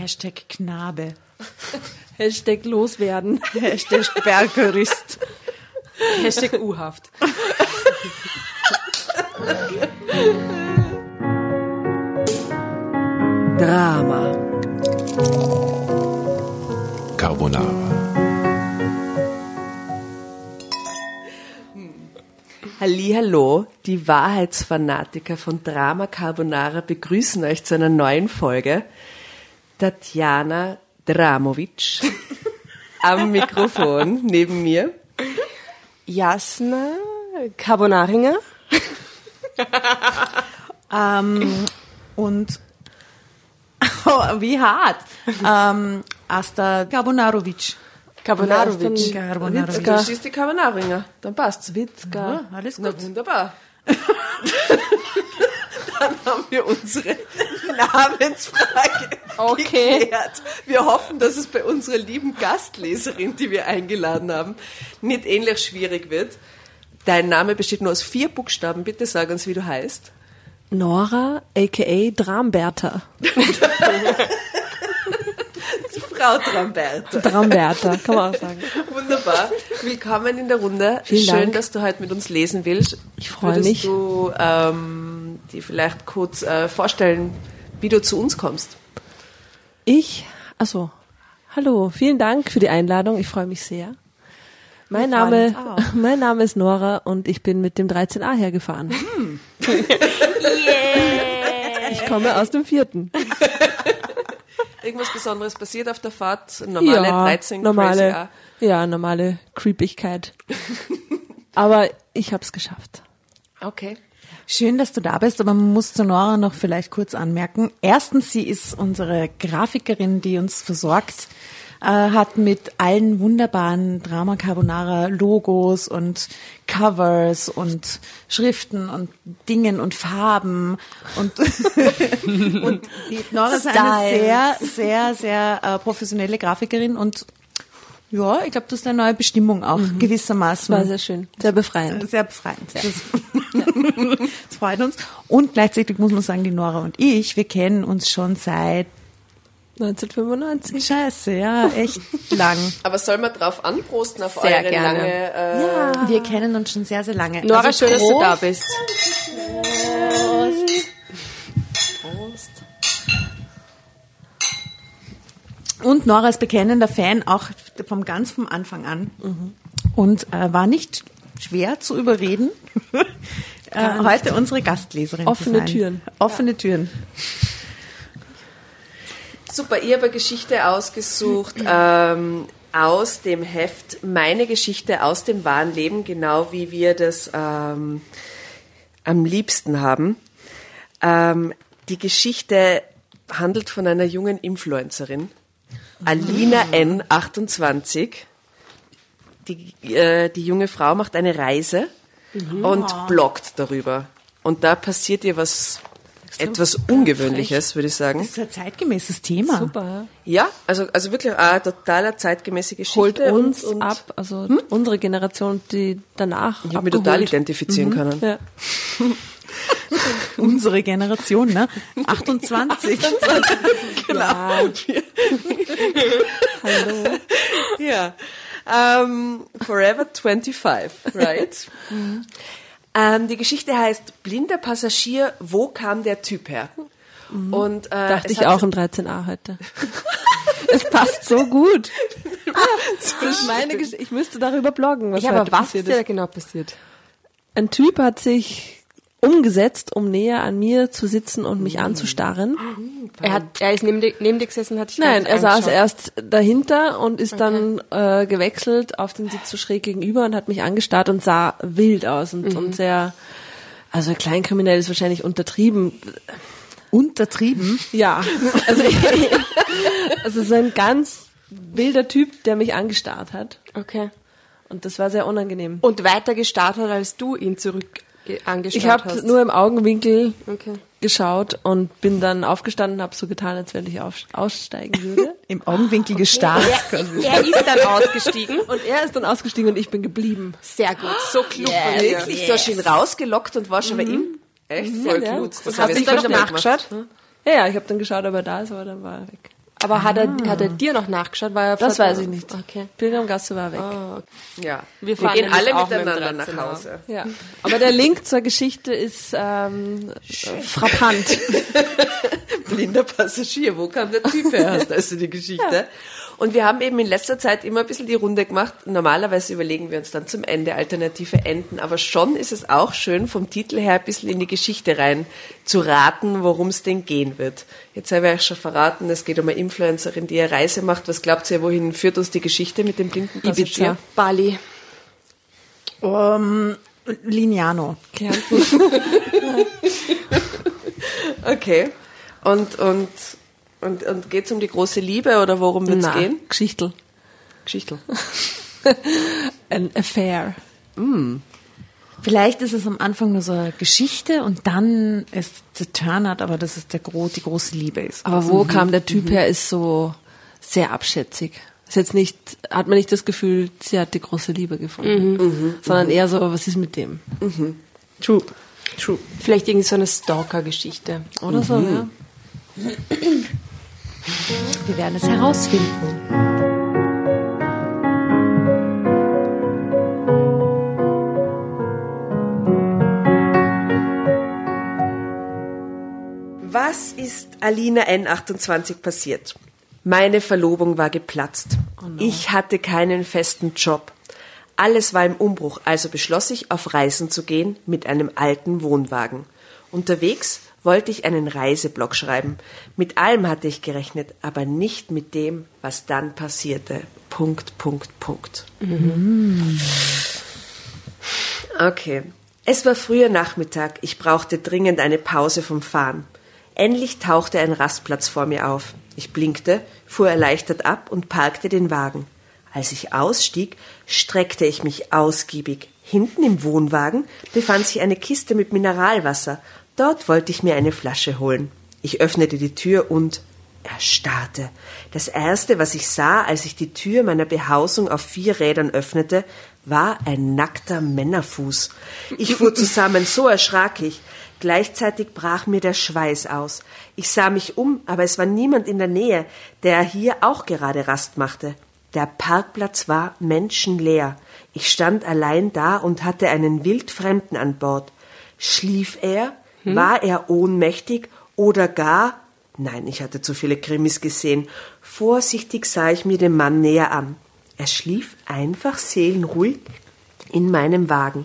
Hashtag Knabe. Hashtag loswerden. Hashtag Bergerist. Hashtag U-Haft. Drama. Carbonara. Hallo, die Wahrheitsfanatiker von Drama Carbonara begrüßen euch zu einer neuen Folge. Tatjana Dramovic am Mikrofon neben mir. Jasna Carbonaringer. Ähm, und oh, wie hart. Ähm, Asta Karbonarovic. Carbonarovic. Karbonarovic. Du siehst die Carbonaringer, dann passt's. Witzka. Ja, alles Na gut. wunderbar. dann haben wir unsere Namensfrage Okay. geklärt. Wir hoffen, dass es bei unserer lieben Gastleserin, die wir eingeladen haben, nicht ähnlich schwierig wird. Dein Name besteht nur aus vier Buchstaben. Bitte sag uns, wie du heißt. Nora, a.k.a. Dramberta. Frau Tramberta. Dramberta, kann man auch sagen. Wunderbar. Willkommen in der Runde. Vielen Schön, Dank. dass du heute mit uns lesen willst. Ich freue Würdest mich. du ähm, dir vielleicht kurz äh, vorstellen, wie du zu uns kommst? Ich, also, hallo, vielen Dank für die Einladung. Ich freue mich sehr. Mein Name, mein Name ist Nora und ich bin mit dem 13a hergefahren. Ich komme aus dem vierten. Irgendwas Besonderes passiert auf der Fahrt? Normale ja, 13 normale, crazy, ja, normale Creepigkeit. Aber ich habe es geschafft. Okay. Schön, dass du da bist, aber man muss zu Nora noch vielleicht kurz anmerken. Erstens, sie ist unsere Grafikerin, die uns versorgt äh, hat mit allen wunderbaren Drama Carbonara Logos und Covers und Schriften und Dingen und Farben und und die Nora ist eine sehr sehr sehr äh, professionelle Grafikerin und ja, ich glaube, das ist eine neue Bestimmung auch gewissermaßen. War sehr schön, sehr befreiend. Sehr befreiend. Das, das freut uns. Und gleichzeitig muss man sagen, die Nora und ich, wir kennen uns schon seit 1995. Scheiße, ja, echt lang. Aber soll man drauf anprosten auf Sehr eure gerne. lange... Äh, Ja. Wir kennen uns schon sehr, sehr lange. Nora, Also schön, dass du Prost. da bist. Prost. Und Nora ist bekennender Fan, auch vom ganz vom Anfang an. Und äh, war nicht schwer zu überreden, äh, heute unsere Gastleserin Offene zu sein. Türen. Offene Türen. Super, ich habe eine Geschichte ausgesucht ähm, aus dem Heft Meine Geschichte aus dem wahren Leben, genau wie wir das ähm, am liebsten haben. Ähm, die Geschichte handelt von einer jungen Influencerin, Alina N., 28. Die, äh, die junge Frau macht eine Reise und bloggt darüber. Und da passiert ihr was, etwas Ungewöhnliches, würde ich sagen. Das ist ein zeitgemäßes Thema. Super. Ja, also, also wirklich eine totaler zeitgemäße Geschichte. Holt uns und, und ab, also unsere Generation, die danach Ich habe mich total identifizieren können. Ja. Unsere Generation, ne? 28. Genau. Hallo. Ja. Ähm, Forever 25, right? Ähm, die Geschichte heißt Blinder Passagier, wo kam der Typ her? Und, äh, Dachte ich auch im 13a heute. es passt so gut. Das ist meine Geschichte. Ich müsste darüber bloggen, was Ja, aber was passiert ist dir da genau passiert? Ein Typ hat sich umgesetzt, um näher an mir zu sitzen und mich anzustarren. Er, hat, er ist neben dir, neben dir gesessen, hat dich Nein, er saß erst dahinter und ist dann äh, gewechselt auf den Sitz so schräg gegenüber und hat mich angestarrt und sah wild aus und, und sehr, also kleinkriminell ist wahrscheinlich untertrieben. Untertrieben. Ja, also, also so ein ganz wilder Typ, der mich angestarrt hat. Okay. Und das war sehr unangenehm. Und weiter gestartet, als du ihn zurück angeschaut Ich habe hast. nur im Augenwinkel Okay. geschaut und bin dann aufgestanden, habe so getan, als wenn ich auf, aussteigen würde. Im Augenwinkel gestarrt. Er ist dann ausgestiegen. Und er ist dann ausgestiegen und ich bin geblieben. Sehr gut. So klug von dir. Wirklich? Du hast ihn rausgelockt und warst schon bei ihm? Echt? Voll Ja, gut. ja. Das Hast hab du ich ihn dann nicht nachgeschaut? Ja, ja, ich habe dann geschaut, ob er da ist, aber dann war er weg. Aber hat, er, hat er dir noch nachgeschaut? War er Das weiß ich nicht. Okay. Pilgrimgasse war weg. Ja, Wir wir, fahren gehen nämlich alle auch mit miteinander nach 13er. Hause. Ja. Aber der Link zur Geschichte ist ähm, frappant. Blinder Passagier, wo kam der Typ her? Hast also die Geschichte. Und wir haben eben in letzter Zeit immer ein bisschen die Runde gemacht. Normalerweise überlegen wir uns dann zum Ende alternative Enden, aber schon ist es auch schön, vom Titel her ein bisschen in die Geschichte rein zu raten, worum es denn gehen wird. Jetzt habe ich euch schon verraten, es geht um eine Influencerin, die eine Reise macht. Was glaubt ihr, wohin führt uns die Geschichte mit dem blinden Passagier? Bali. Um, Lignano. Kärnten. Okay. Und, und, und, und geht es um die große Liebe oder worum wird es gehen? Geschichtel. Geschichte. An Affair. Vielleicht ist es am Anfang nur so eine Geschichte und dann ist der Turnout, aber das ist der gro die große Liebe ist. Aber wo kam der Typ her, ist so sehr abschätzig. Ist jetzt nicht, hat man nicht das Gefühl, sie hat die große Liebe gefunden, sondern eher so, was ist mit dem? True. True. Vielleicht irgendwie so eine Stalker-Geschichte. Oder so, ja. Wir werden es herausfinden. Was ist Alina N28 passiert? Meine Verlobung war geplatzt. Ich hatte keinen festen Job. Alles war im Umbruch, also beschloss ich, auf Reisen zu gehen mit einem alten Wohnwagen. Unterwegs wollte ich einen Reiseblog schreiben. Mit allem hatte ich gerechnet, aber nicht mit dem, was dann passierte. Punkt, Punkt, Punkt. Okay. Es war früher Nachmittag. Ich brauchte dringend eine Pause vom Fahren. Endlich tauchte ein Rastplatz vor mir auf. Ich blinkte, fuhr erleichtert ab und parkte den Wagen. Als ich ausstieg, streckte ich mich ausgiebig. Hinten im Wohnwagen befand sich eine Kiste mit Mineralwasser. Dort wollte ich mir eine Flasche holen. Ich öffnete die Tür und erstarrte. Das erste, was ich sah, als ich die Tür meiner Behausung auf vier Rädern öffnete, war ein nackter Männerfuß. Ich fuhr zusammen, so erschrak ich. Gleichzeitig brach mir der Schweiß aus. Ich sah mich um, aber es war niemand in der Nähe, der hier auch gerade Rast machte. Der Parkplatz war menschenleer. Ich stand allein da und hatte einen Wildfremden an Bord. Schlief er? War er ohnmächtig oder gar Nein, ich hatte zu viele Krimis gesehen. Vorsichtig sah ich mir den Mann näher an. Er schlief einfach seelenruhig in meinem Wagen.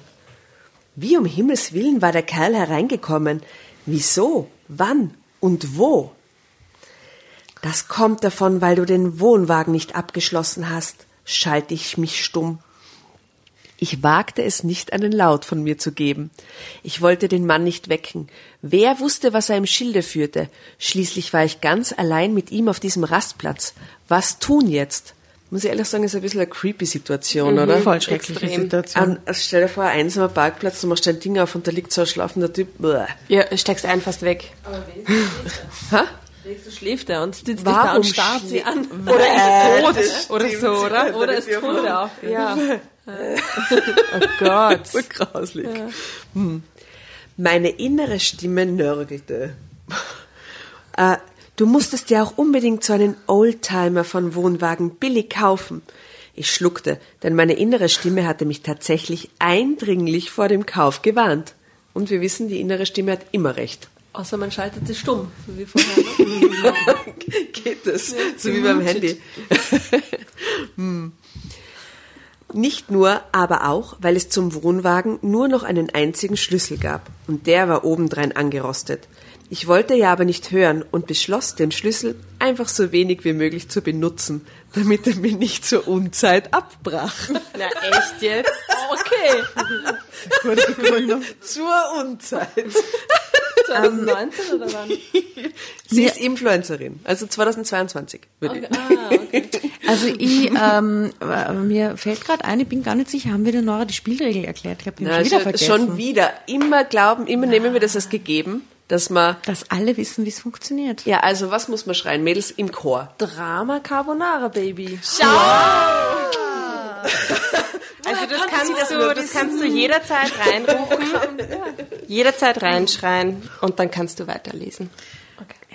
Wie um Himmels willen war der Kerl hereingekommen? Wieso? Wann? Und wo? Das kommt davon, weil du den Wohnwagen nicht abgeschlossen hast, schalte ich mich stumm. Ich wagte es nicht, einen Laut von mir zu geben. Ich wollte den Mann nicht wecken. Wer wusste, was er im Schilde führte? Schließlich war ich ganz allein mit ihm auf diesem Rastplatz. Was tun jetzt? Muss ich ehrlich sagen, ist ein bisschen eine creepy Situation, oder? Voll schreckliche Extrem. Situation. An, also stell dir vor, ein einsamer Parkplatz, du machst dein Ding auf und da liegt so ein schlafender Typ. Bäh. Ja, steckst ein fast weg. Ha? Wenigstens schläft er und sitzt dich Warum da und starrt sie schläft- an. Oder ist tot. Oder so, oder? Oder ist tot auch. Ja. Oh Gott. So grauslich. Hm. Meine innere Stimme nörgelte. äh, du musstest ja auch unbedingt so einen Oldtimer von Wohnwagen billig kaufen. Ich schluckte, denn meine innere Stimme hatte mich tatsächlich eindringlich vor dem Kauf gewarnt. Und wir wissen, die innere Stimme hat immer recht. Außer man schaltet sie stumm, so wie vorher. Ne? Geht das? so wie beim Handy. Hm. Nicht nur, aber auch, weil es zum Wohnwagen nur noch einen einzigen Schlüssel gab. Und der war obendrein angerostet. Ich wollte ja aber nicht hören und beschloss, den Schlüssel einfach so wenig wie möglich zu benutzen, damit er mir nicht zur Unzeit abbrach. Na, echt jetzt? Okay. zur Unzeit. 2019 oder wann? Sie ist Influencerin, also 2022, würde ich. Ah, okay. Also ich, ähm, äh, mir fällt gerade ein, ich bin gar nicht sicher, haben wir der Nora die Spielregel erklärt? Ich Na, haben schon wieder vergessen. schon wieder. Immer glauben, immer nehmen wir das als gegeben, dass man Dass alle wissen, wie es funktioniert. Ja, also was muss man schreien? Mädels im Chor. Drama Carbonara, Baby. Also das kannst, du, das kannst du jederzeit reinrufen, jederzeit reinschreien und dann kannst du weiterlesen.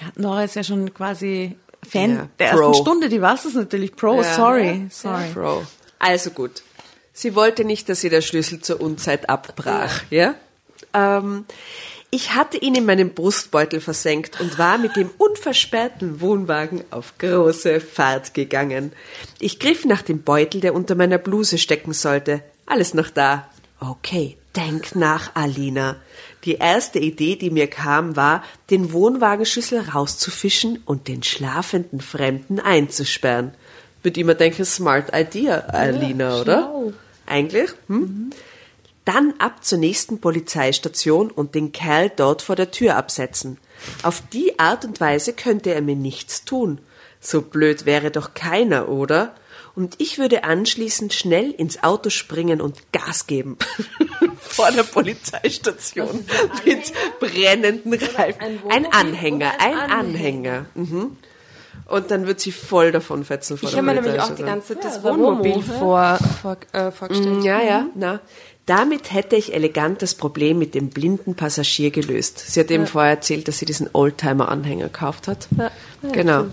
Ja, Nora ist ja schon quasi Fan Ja, der Pro. ersten Stunde, die war es natürlich. Pro, Ja. sorry, sorry. Bro. Also gut. Sie wollte nicht, dass ihr der Schlüssel zur Unzeit abbrach, ja? Ähm, ich hatte ihn in meinem Brustbeutel versenkt und war mit dem unversperrten Wohnwagen auf große Fahrt gegangen. Ich griff nach dem Beutel, der unter meiner Bluse stecken sollte. Alles noch da. Okay, denk nach, Alina. Die erste Idee, die mir kam, war, den Wohnwagenschlüssel rauszufischen und den schlafenden Fremden einzusperren. Würde immer denken, smart idea, Alina, oder? Eigentlich? Hm? Dann ab zur nächsten Polizeistation und den Kerl dort vor der Tür absetzen. Auf die Art und Weise könnte er mir nichts tun. So blöd wäre doch keiner, oder? Und ich würde anschließend schnell ins Auto springen und Gas geben. vor der Polizeistation. Mit brennenden Reifen. Ein Anhänger, ein Anhänger. Mhm. Und dann wird sie voll davon fetzen vor Ich habe mir nämlich auch die ganze Zeit das Ja, warum? Wohnmobil vor, vor, äh, vorgestellt. Ja, ja, na. Damit hätte ich elegant das Problem mit dem blinden Passagier gelöst. Sie hat eben vorher erzählt, dass sie diesen Oldtimer-Anhänger gekauft hat. Ja, ja, genau.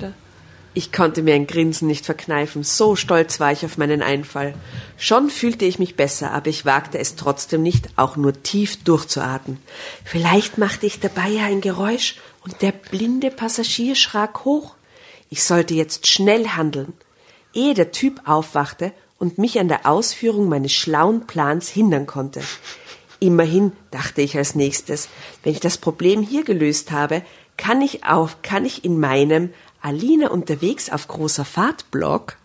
Ich konnte mir ein Grinsen nicht verkneifen. So stolz war ich auf meinen Einfall. Schon fühlte ich mich besser, aber ich wagte es trotzdem nicht, auch nur tief durchzuatmen. Vielleicht machte ich dabei ja ein Geräusch und der blinde Passagier schrak hoch. Ich sollte jetzt schnell handeln. Ehe der Typ aufwachte und mich an der Ausführung meines schlauen Plans hindern konnte. Immerhin, dachte ich als nächstes, wenn ich das Problem hier gelöst habe, kann ich auch, kann ich in meinem Alina unterwegs auf großer Fahrt Blog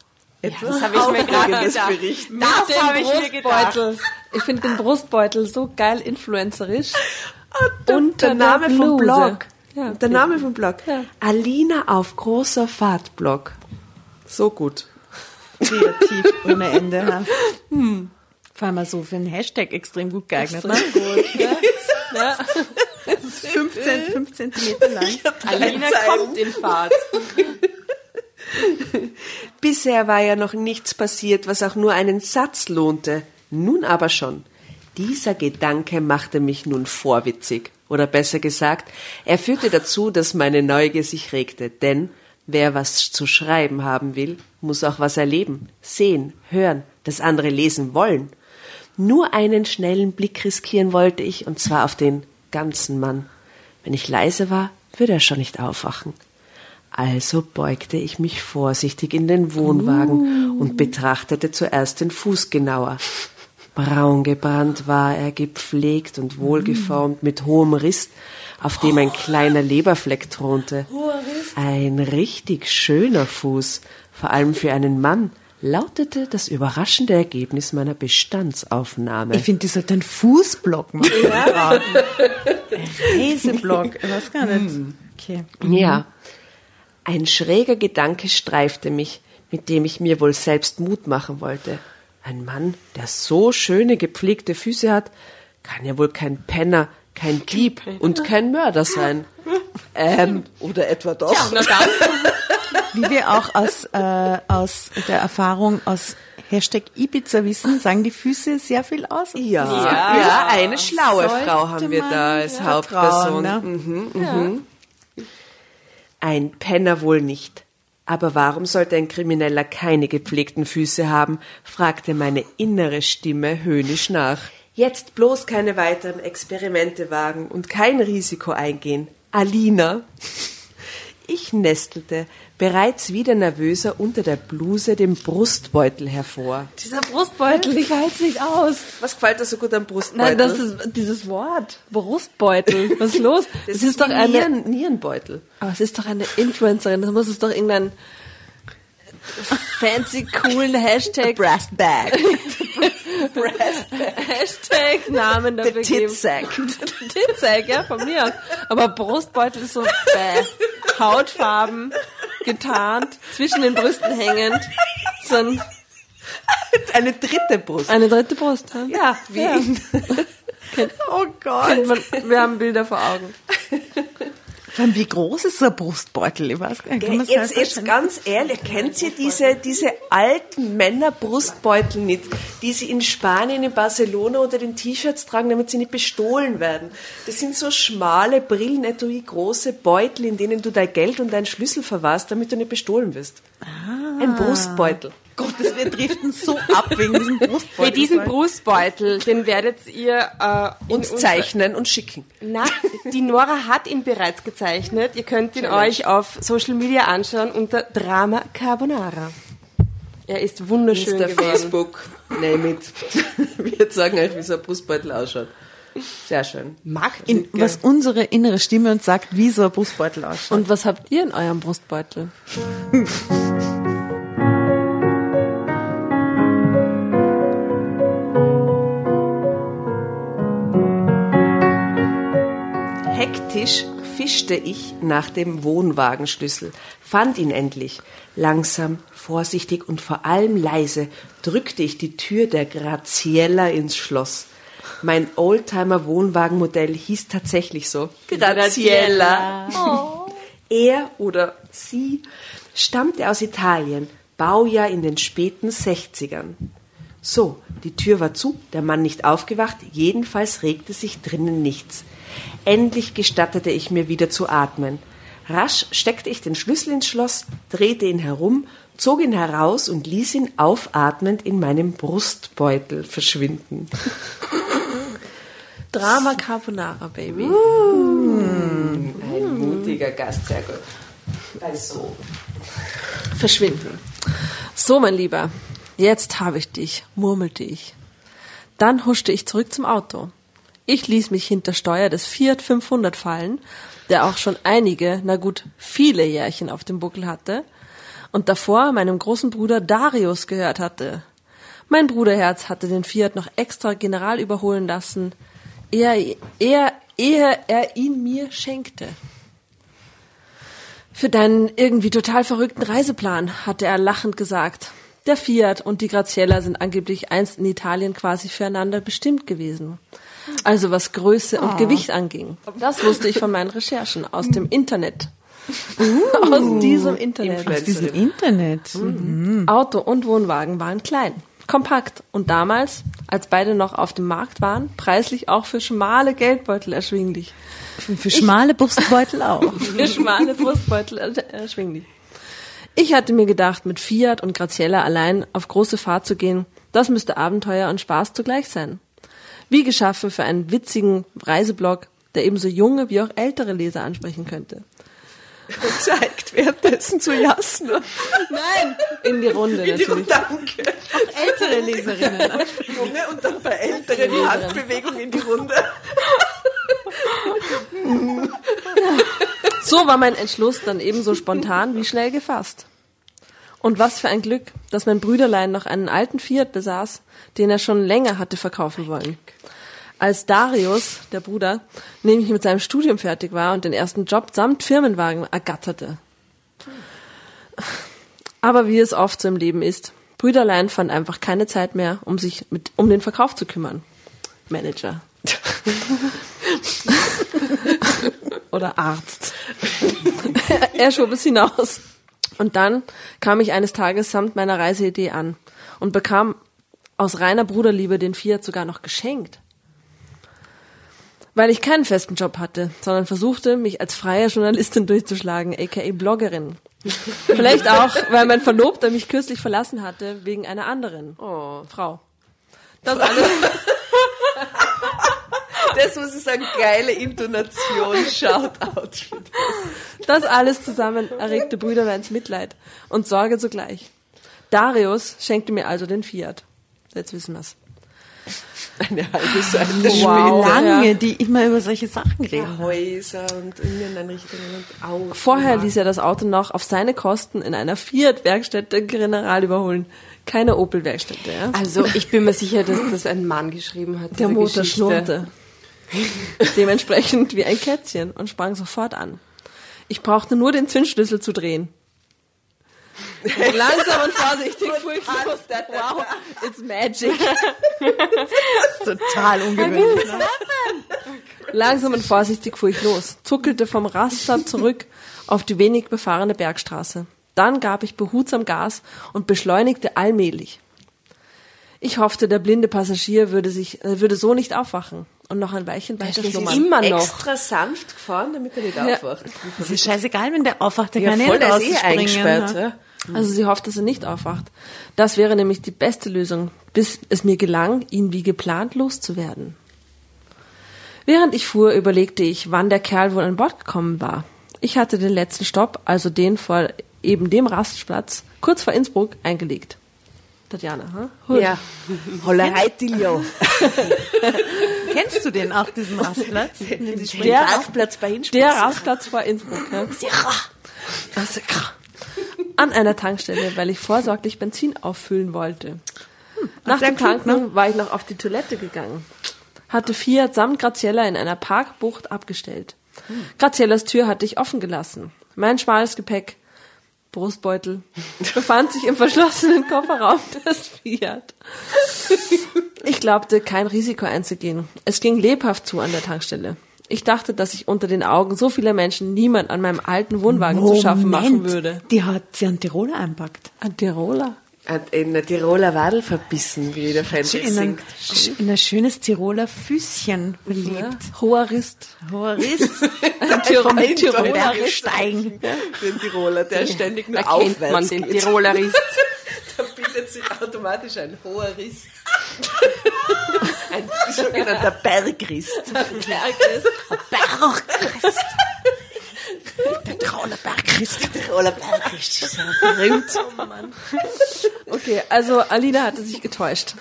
etwas das hab ich mir gerade gedacht. berichten. Das habe ich mir gedacht. Ich finde den Brustbeutel so geil influencerisch. Der, Unter der Name der vom. Blog. Ja. der Name vom Blog. Ja. Alina auf großer Fahrt Blog. So gut. Kreativ ohne Ende. Ja. Hm. Vor allem so für einen Hashtag extrem gut geeignet. Ne? Ja. 15, 5 Zentimeter lang. Alina kommt in Fahrt. Bisher war ja noch nichts passiert, was auch nur einen Satz lohnte. Nun aber schon. Dieser Gedanke machte mich nun vorwitzig. Oder besser gesagt, er führte dazu, dass meine Neugier sich regte. Denn wer was zu schreiben haben will, muss auch was erleben, sehen, hören, das andere lesen wollen. Nur einen schnellen Blick riskieren wollte ich, und zwar auf den ganzen Mann. Wenn ich leise war, würde er schon nicht aufwachen. Also beugte ich mich vorsichtig in den Wohnwagen und betrachtete zuerst den Fuß genauer. Braun gebrannt war er, gepflegt und wohlgeformt, mit hohem Riss, auf dem ein kleiner Leberfleck thronte. Ein richtig schöner Fuß, vor allem für einen Mann, lautete das überraschende Ergebnis meiner Bestandsaufnahme. Ich finde, die sollte einen Fußblock machen. Ja. Reiseblock. Ich weiß gar nicht. Okay. Ja. Ein schräger Gedanke streifte mich, mit dem ich mir wohl selbst Mut machen wollte. Ein Mann, der so schöne, gepflegte Füße hat, kann ja wohl kein Penner, kein Dieb und kein Mörder sein. Ähm, oder etwa doch? Wie wir auch aus, äh, aus der Erfahrung aus Hashtag Ibiza wissen, sagen die Füße sehr viel aus. Ja, ja, eine schlaue Sollte Frau haben wir da als ja Hauptperson. ne? Mhm, mhm. Ein Penner wohl nicht. Aber warum sollte ein Krimineller keine gepflegten Füße haben? fragte meine innere Stimme höhnisch nach. Jetzt bloß keine weiteren Experimente wagen und kein Risiko eingehen. Alina. Ich nestelte, bereits wieder nervöser unter der Bluse den Brustbeutel hervor. Dieser Brustbeutel, ich halte es nicht aus. Was gefällt dir so gut am Brustbeutel? Nein, das ist dieses Wort. Brustbeutel. Was ist los? Das Es ist, doch wie eine. Nieren, Nierenbeutel. Aber es ist doch eine Influencerin. Das muss es doch irgendein fancy, coolen Hashtag. Brass Bag. Hashtag Namen dafür Der geben. Titsack. Titsack, ja, von mir. aus. Aber Brustbeutel ist so bäh. Hautfarben, getarnt, zwischen den Brüsten hängend. So ein, Eine dritte Brust. eine dritte Brust. Ja, Ja, wie Ja. oh Gott. Man, wir haben Bilder vor Augen. Allem, wie groß ist so ein Brustbeutel? Ich weiß gar nicht. Kann man's Jetzt, jetzt ganz ehrlich, kennt ihr diese, diese alten Männer-Brustbeutel nicht, die sie in Spanien, in Barcelona unter den T-Shirts tragen, damit sie nicht bestohlen werden? Das sind so schmale Brillenetui, große Beutel, in denen du dein Geld und deinen Schlüssel verwahrst, damit du nicht bestohlen wirst. Ein Brustbeutel. Gottes, wir driften so ab wegen diesem Brustbeutel. Für diesen Brustbeutel, den werdet ihr äh, unser- zeichnen und schicken. Na, die Nora hat ihn bereits gezeichnet. Ihr könnt ihn Challenge. euch auf Social Media anschauen unter Drama Carbonara. Er ist wunderschön Mr. geworden. Facebook, name it. Wir sagen euch, wie so ein Brustbeutel ausschaut. Sehr schön. Mag in, was unsere innere Stimme uns sagt, wie so ein Brustbeutel ausschaut. Und was habt ihr in eurem Brustbeutel? Hektisch fischte ich nach dem Wohnwagenschlüssel, fand ihn endlich. Langsam, vorsichtig und vor allem leise drückte ich die Tür der Graziella ins Schloss. Mein Oldtimer-Wohnwagenmodell hieß tatsächlich so. Graziella. Er oder sie stammte aus Italien, Baujahr in den späten 60ern. So, die Tür war zu, der Mann nicht aufgewacht, jedenfalls regte sich drinnen nichts. Endlich gestattete ich mir wieder zu atmen. Rasch steckte ich den Schlüssel ins Schloss, drehte ihn herum, zog ihn heraus und ließ ihn aufatmend in meinem Brustbeutel verschwinden. Drama Carbonara, Baby. Ein mutiger Gast, sehr gut. Also, Verschwinden. So, mein Lieber, jetzt habe ich dich, murmelte ich. Dann huschte ich zurück zum Auto. Ich ließ mich hinter Steuer des Fiat 500 fallen, der auch schon einige, na gut, viele Jährchen auf dem Buckel hatte und davor meinem großen Bruder Darius gehört hatte. Mein Bruderherz hatte den Fiat noch extra general überholen lassen, ehe, ehe, ehe er ihn mir schenkte. Für deinen irgendwie total verrückten Reiseplan, hatte er lachend gesagt. Der Fiat und die Graziella sind angeblich einst in Italien quasi füreinander bestimmt gewesen. Also was Größe und Gewicht anging. Das wusste ich von meinen Recherchen aus dem Internet. aus diesem Internet. Aus diesem Internet. Mhm. Auto und Wohnwagen waren klein, kompakt und damals, als beide noch auf dem Markt waren, preislich auch für schmale Geldbeutel erschwinglich. Für, schmale Brustbeutel auch. Für schmale Brustbeutel er- erschwinglich. Ich hatte mir gedacht, mit Fiat und Graziella allein auf große Fahrt zu gehen, das müsste Abenteuer und Spaß zugleich sein. Wie geschaffen für einen witzigen Reiseblog, der ebenso junge wie auch ältere Leser ansprechen könnte. zeigt währenddessen zu Jasna. Nein! In die Runde natürlich. Danke. Ältere Leserinnen. Junge und dann bei Älteren die Handbewegung in die Runde. So war mein Entschluss dann ebenso spontan wie schnell gefasst. Und was für ein Glück, dass mein Brüderlein noch einen alten Fiat besaß, den er schon länger hatte verkaufen wollen. Als Darius, der Bruder, nämlich mit seinem Studium fertig war und den ersten Job samt Firmenwagen ergatterte. Aber wie es oft so im Leben ist, Brüderlein fand einfach keine Zeit mehr, um sich mit, um den Verkauf zu kümmern. Manager. Oder Arzt. er schob es hinaus. Und dann kam ich eines Tages samt meiner Reiseidee an und bekam aus reiner Bruderliebe den Fiat sogar noch geschenkt. Weil ich keinen festen Job hatte, sondern versuchte, mich als freie Journalistin durchzuschlagen, aka Bloggerin. Vielleicht auch, weil mein Verlobter mich kürzlich verlassen hatte, wegen einer anderen Oh. Frau. Das alles, Das muss ich sagen, geile Intonation, Shoutout. für das. das alles zusammen erregte Brüderleins Mitleid und Sorge zugleich. Darius schenkte mir also den Fiat. Jetzt wissen wir's. Eine halbe Seite Wow. später. Lange, Ja. die immer über solche Sachen reden. Häuser und Inneneinrichtungen und Autos. Vorher ließ er das Auto noch auf seine Kosten in einer Fiat-Werkstätte general überholen. Keine Opel-Werkstätte, ja? Also ich bin mir sicher, dass das ein Mann geschrieben hat. Der Motor Geschichte. schnurrte. Dementsprechend wie ein Kätzchen und sprang sofort an. Ich brauchte nur den Zündschlüssel zu drehen. Langsam und vorsichtig fuhr ich los. Wow, it's magic. Total ungewöhnlich. ne? Langsam und vorsichtig fuhr ich los, zuckelte vom Rastplatz zurück auf die wenig befahrene Bergstraße. Dann gab ich behutsam Gas und beschleunigte allmählich. Ich hoffte, der blinde Passagier würde sich, äh, würde so nicht aufwachen und noch ein Weilchen weiter schlummern. immer noch. Extra sanft gefahren, damit er nicht aufwacht. Das ist scheißegal, wenn der aufwacht, der Ja, kann ja voll, nicht eh rausspringen. eingesperrt. ne? Ja. Also sie hofft, dass er nicht aufwacht. Das wäre nämlich die beste Lösung, bis es mir gelang, ihn wie geplant loszuwerden. Während ich fuhr, überlegte ich, wann der Kerl wohl an Bord gekommen war. Ich hatte den letzten Stopp, also den vor eben dem Rastplatz, kurz vor Innsbruck, eingelegt. Tatjana, hm? Ja. Hollerei, Tilio. Kennst du den auch, diesen Rastplatz? Den Der, Parkplatz bei Hinspitz. der Rastplatz vor Innsbruck. Ja. Also, An einer Tankstelle, weil ich vorsorglich Benzin auffüllen wollte. Nach sehr dem Tanken war ich noch auf die Toilette gegangen. Hatte Fiat samt Graziella in einer Parkbucht abgestellt. Graziellas Tür hatte ich offen gelassen. Mein schmales Gepäck, Brustbeutel, befand sich im verschlossenen Kofferraum des Fiat. Ich glaubte, kein Risiko einzugehen. Es ging lebhaft zu an der Tankstelle. Ich dachte, dass ich unter den Augen so vieler Menschen niemand an meinem alten Wohnwagen zu schaffen machen würde. Die hat sie an Tiroler einpackt. Ein Tiroler? Hat in der Tiroler Wadel verbissen, wie der Fan In ein, singt. in ein schönes Tiroler Füßchen verliebt. Ja. Hoher Rist. Hoher Riss. Ein Tirol- Vom Tiroler Rist. steigen. Den Tiroler, der ständig nur Da kennt aufwärts man den geht. Tirolerist. Da bildet sich automatisch ein hoher Riss. ein sogenannter Bergrist. Bergrist. Bergrist. Der Tiroler Bergrist. Tiroler Bergrist ist ja berühmt. Okay, also Alina hatte sich getäuscht.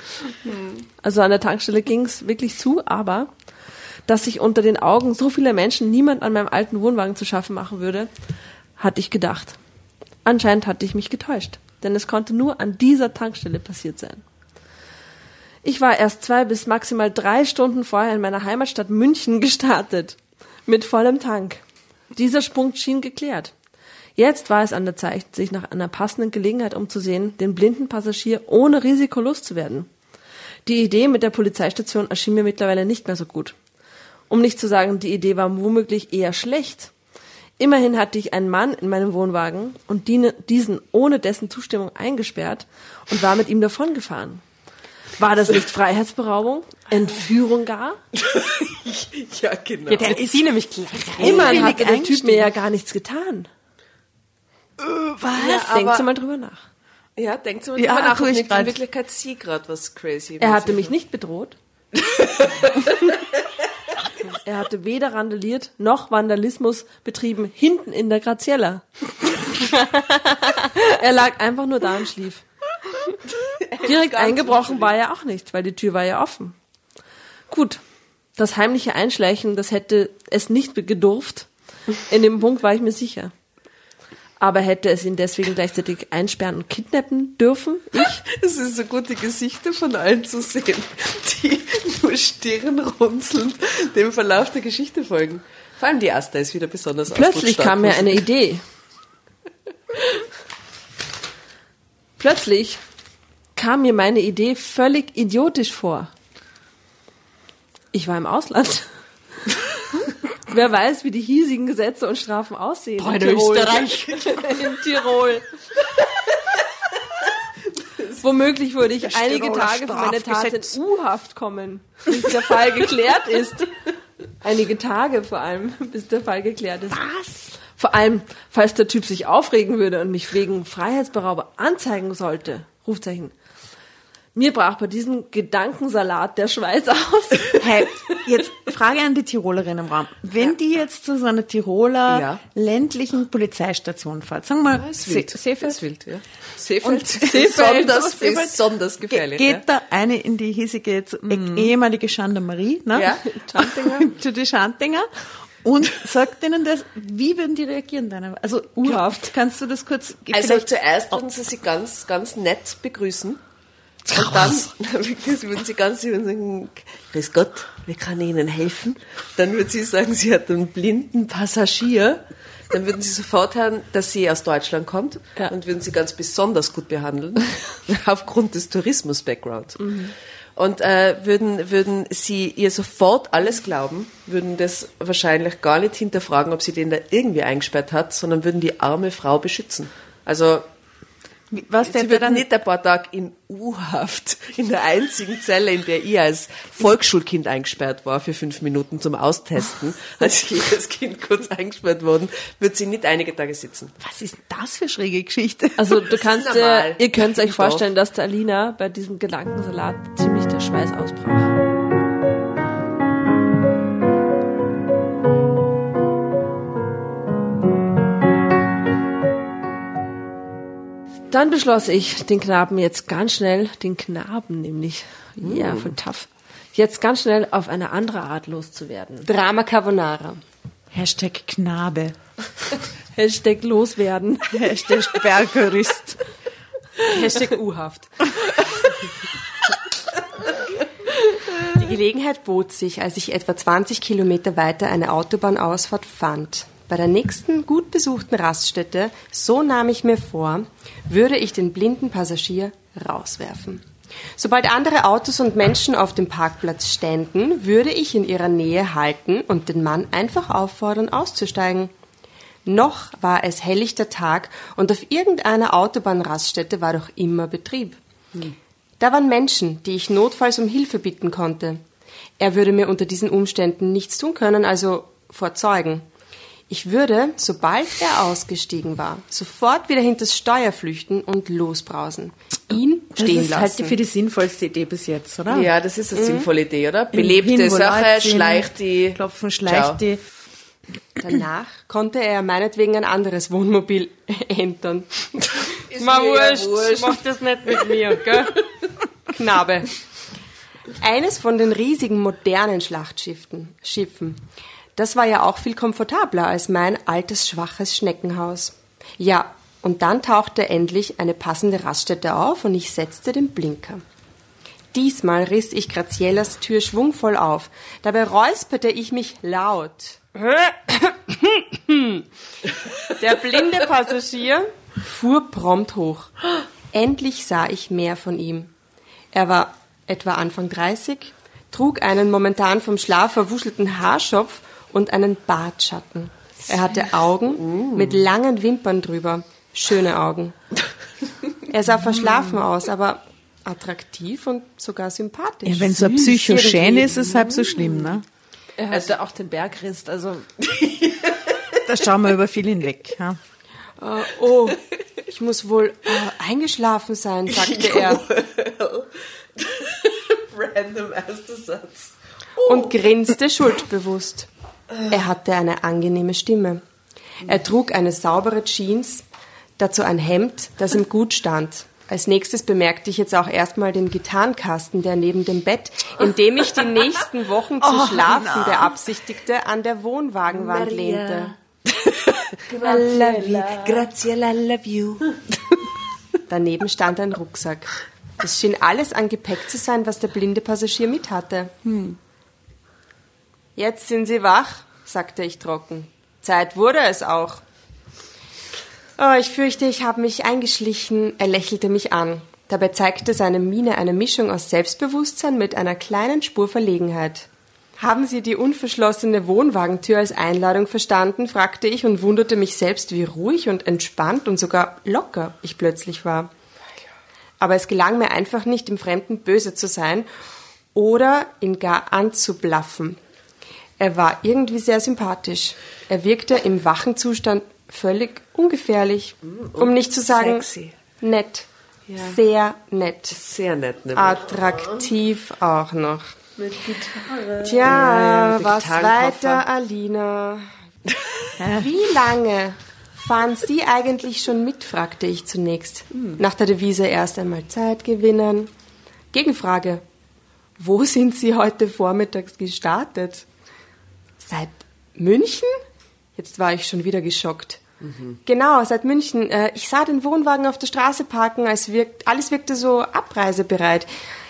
Also an der Tankstelle ging's wirklich zu, aber dass sich unter den Augen so vieler Menschen niemand an meinem alten Wohnwagen zu schaffen machen würde, hatte ich gedacht. Anscheinend hatte ich mich getäuscht, denn es konnte nur an dieser Tankstelle passiert sein. Ich war erst zwei bis maximal drei Stunden vorher in meiner Heimatstadt München gestartet. Mit vollem Tank. Dieser Punkt schien geklärt. Jetzt war es an der Zeit, sich nach einer passenden Gelegenheit umzusehen, den blinden Passagier ohne Risiko loszuwerden. Die Idee mit der Polizeistation erschien mir mittlerweile nicht mehr so gut. Um nicht zu sagen, die Idee war womöglich eher schlecht. Immerhin hatte ich einen Mann in meinem Wohnwagen und die- diesen ohne dessen Zustimmung eingesperrt und war mit ihm davongefahren. War das nicht Freiheitsberaubung? Entführung gar? Ja, genau. Jetzt ist sie nämlich gleich. Immerhin hatte der Typ mir ja gar nichts getan. Was? Ja, Denkt aber, mal drüber nach. ja, denkt mal Ja, drüber nach, ich in Wirklichkeit sie gerade was crazy Er hatte mich nicht bedroht. er hatte weder randaliert noch Vandalismus betrieben hinten in der Graziella. er lag einfach nur da und schlief. Direkt eingebrochen war er auch nicht, weil die Tür war ja offen. Gut, das heimliche Einschleichen, das hätte es nicht gedurft. In dem Punkt war ich mir sicher. Aber hätte es ihn deswegen gleichzeitig einsperren und kidnappen dürfen? Ich? Es ist so gut, die Gesichter von allen zu sehen, die nur stirnrunzelnd dem Verlauf der Geschichte folgen. Vor allem die Asta ist wieder besonders Plötzlich kam mir eine Idee. Plötzlich kam mir meine Idee völlig idiotisch vor. Ich war im Ausland. Wer weiß, wie die hiesigen Gesetze und Strafen aussehen. in Österreich. in Tirol. Womöglich würde ich einige Tage für meine Tat in. U-Haft kommen, bis der Fall geklärt ist. Einige Tage vor allem, bis der Fall geklärt ist. Was? Vor allem, falls der Typ sich aufregen würde und mich wegen Freiheitsberauber anzeigen sollte. Rufzeichen. Mir brach bei diesem Gedankensalat der Schweiß aus. Hey, jetzt Frage an die Tirolerin im Raum. Wenn die jetzt zu so einer Tiroler Ja. ländlichen Polizeistation fährt, sagen wir mal. Se- Seefeld, wild, ja. Seefeld, Seefeld besonders, Seefeld- besonders Ge gefährlich. geht da eine in die hiesige jetzt ehemalige Gendarmerie, ne? Ja, Schandinger. zu die Schandinger und sagt denen das, wie würden die reagieren dann? Also Urhaft. Kannst du das kurz Also zuerst würden sie sie ganz, ganz nett begrüßen. Und dann wirklich würden sie ganz sie sagen, Grüß Gott, wie kann ich Ihnen helfen? Dann würde sie sagen, sie hat einen blinden Passagier, dann würden sie sofort hören, dass sie aus Deutschland kommt Ja. und würden sie ganz besonders gut behandeln, aufgrund des Tourismus-Backgrounds. Und äh, würden, würden sie ihr sofort alles glauben, würden das wahrscheinlich gar nicht hinterfragen, ob sie den da irgendwie eingesperrt hat, sondern würden die arme Frau beschützen. Also Was der sie wird dann nicht ein paar Tage in U-Haft, in der einzigen Zelle, in der ich als Volksschulkind eingesperrt war für fünf Minuten zum Austesten, als jedes Kind kurz eingesperrt worden, wird sie nicht einige Tage sitzen. Was ist denn das für schräge Geschichte? Also du kannst ist dir, normal. ihr könnt euch vorstellen, dass der Alina bei diesem Gedankensalat ziemlich der Schweiß ausbrach. Dann beschloss ich, den Knaben jetzt ganz schnell, den Knaben nämlich, ja, von tough, jetzt ganz schnell auf eine andere Art loszuwerden. Drama Carbonara. Hashtag Knabe. Hashtag loswerden. Hashtag Bergerist. Hashtag U-Haft. Die Gelegenheit bot sich, als ich etwa 20 Kilometer weiter eine Autobahnausfahrt fand. Bei der nächsten gut besuchten Raststätte, so nahm ich mir vor, würde ich den blinden Passagier rauswerfen. Sobald andere Autos und Menschen auf dem Parkplatz ständen, würde ich in ihrer Nähe halten und den Mann einfach auffordern, auszusteigen. Noch war es helllichter Tag und auf irgendeiner Autobahnraststätte war doch immer Betrieb. Da waren Menschen, die ich notfalls um Hilfe bitten konnte. Er würde mir unter diesen Umständen nichts tun können, also vor Zeugen. Ich würde, sobald er ausgestiegen war, sofort wieder hinters Steuer flüchten und losbrausen. Ihn Das stehen ist lassen. halt für die sinnvollste Idee bis jetzt, oder? Ja, das ist eine sinnvolle Idee, oder? Hin, Belebte wo Sache, schleicht die. Klopfen, schleicht Ciao. die. Danach konnte er meinetwegen ein anderes Wohnmobil entern. Ist ja wurscht, wurscht. mach das nicht mit mir, gell? Knabe. Eines von den riesigen modernen Schlachtschiffen. Schiffen. Das war ja auch viel komfortabler als mein altes, schwaches Schneckenhaus. Ja, und dann tauchte endlich eine passende Raststätte auf und ich setzte den Blinker. Diesmal riss ich Graziellas Tür schwungvoll auf. Dabei räusperte ich mich laut. Der blinde Passagier fuhr prompt hoch. Endlich sah ich mehr von ihm. Er war etwa Anfang 30, trug einen momentan vom Schlaf verwuschelten Haarschopf und einen Bartschatten. Er hatte Augen mit langen Wimpern drüber. Schöne Augen. Er sah verschlafen aus, aber attraktiv und sogar sympathisch. Ja, wenn so ein irgendwie. ist, ist es halb so schlimm, ne? Er hatte auch den Bergrist, also Da schauen wir über viel hinweg. Ja. Äh, oh, ich muss wohl äh, eingeschlafen sein, sagte er Random erster Satz. und grinste schuldbewusst. Er hatte eine angenehme Stimme. Er trug eine saubere Jeans, dazu ein Hemd, das ihm gut stand. Als nächstes bemerkte ich jetzt auch erstmal den Gitarrenkasten, der neben dem Bett, in dem ich die nächsten Wochen zu schlafen beabsichtigte, an der Wohnwagenwand lehnte. I love you. Graziella, I love you. Daneben stand ein Rucksack. Es schien alles an Gepäck zu sein, was der blinde Passagier mit hatte. Jetzt sind Sie wach, sagte ich trocken. Zeit wurde es auch. Oh, ich fürchte, ich habe mich eingeschlichen. Er lächelte mich an. Dabei zeigte seine Miene eine Mischung aus Selbstbewusstsein mit einer kleinen Spur Verlegenheit. Haben Sie die unverschlossene Wohnwagentür als Einladung verstanden? fragte ich und wunderte mich selbst, wie ruhig und entspannt und sogar locker ich plötzlich war. Aber es gelang mir einfach nicht, dem Fremden böse zu sein oder ihn gar anzublaffen. Er war irgendwie sehr sympathisch. Er wirkte im wachen Zustand völlig ungefährlich, um nicht zu sagen sexy. nett. Sehr nett. Sehr nett, ne? Attraktiv auch noch. mit Gitarre. Tja, ja, was weiter, Alina? Wie lange fahren Sie eigentlich schon mit? fragte ich zunächst. Nach der Devise erst einmal Zeit gewinnen. Gegenfrage. Wo sind Sie heute vormittags gestartet? Seit München? Jetzt war ich schon wieder geschockt. Genau, seit München. Äh, Ich sah den Wohnwagen auf der Straße parken, als wirkt, alles wirkte so abreisebereit.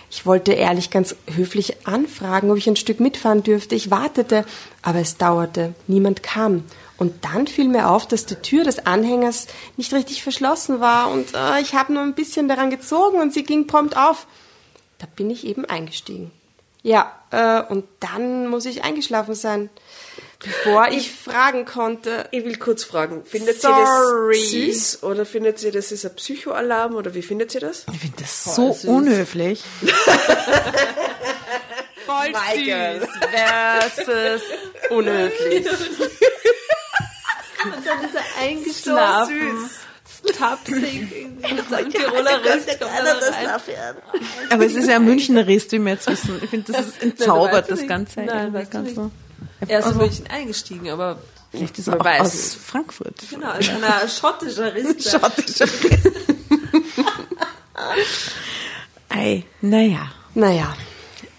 Ich wollte ehrlich ganz höflich anfragen, ob ich ein Stück mitfahren dürfte. Ich wartete, aber es dauerte. Niemand kam. Und dann fiel mir auf, dass die Tür des Anhängers nicht richtig verschlossen war und äh, ich habe nur ein bisschen daran gezogen und sie ging prompt auf. Da bin ich eben eingestiegen. Ja, äh, und dann muss ich eingeschlafen sein, bevor ich fragen konnte. Ich will kurz fragen, findet Sorry. ihr das süß oder findet ihr, das ist ein Psychoalarm oder wie findet ihr das? Ich finde das so unhöflich. Voll Michael. süß versus unhöflich. Und dann ist er eingeschlafen. Tapsig. Mit seinem Tiroler er rein. Aber es ist ja ein Münchner Rest, wie wir jetzt wissen. Ich finde, das ist entzaubert, das. Ganze. Nein, weißt du ganz nicht. so. Er ist in Also, München eingestiegen, aber Vielleicht ist er Man auch weiß aus. Frankfurt. genau, als einer schottischer Riss. Schottischer Ei, naja. Naja,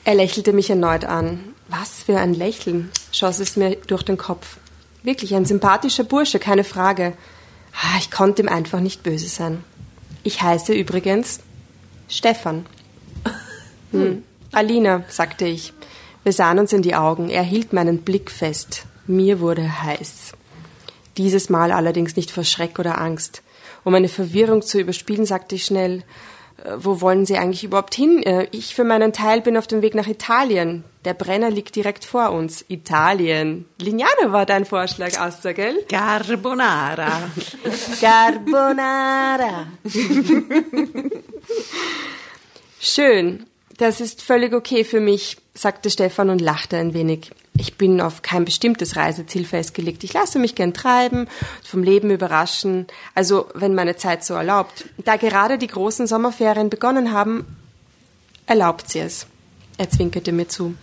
er lächelte mich erneut an. Was für ein Lächeln, schoss es mir durch den Kopf. Wirklich ein sympathischer Bursche, keine Frage. Ah, Ich konnte ihm einfach nicht böse sein. Ich heiße übrigens Stefan. Hm. Alina, sagte ich. Wir sahen uns in die Augen. Er hielt meinen Blick fest. Mir wurde heiß. Dieses Mal allerdings nicht vor Schreck oder Angst. Um meine Verwirrung zu überspielen, sagte ich schnell, wo wollen Sie eigentlich überhaupt hin? Äh, Ich für meinen Teil bin auf dem Weg nach Italien. Der Brenner liegt direkt vor uns. Italien. Lignano war dein Vorschlag, Asta, gell? Carbonara. Carbonara. Schön. Das ist völlig okay für mich, sagte Stefan und lachte ein wenig. Ich bin auf kein bestimmtes Reiseziel festgelegt. Ich lasse mich gern treiben, vom Leben überraschen, also wenn meine Zeit so erlaubt. Da gerade die großen Sommerferien begonnen haben, erlaubt sie es. Er zwinkerte mir zu.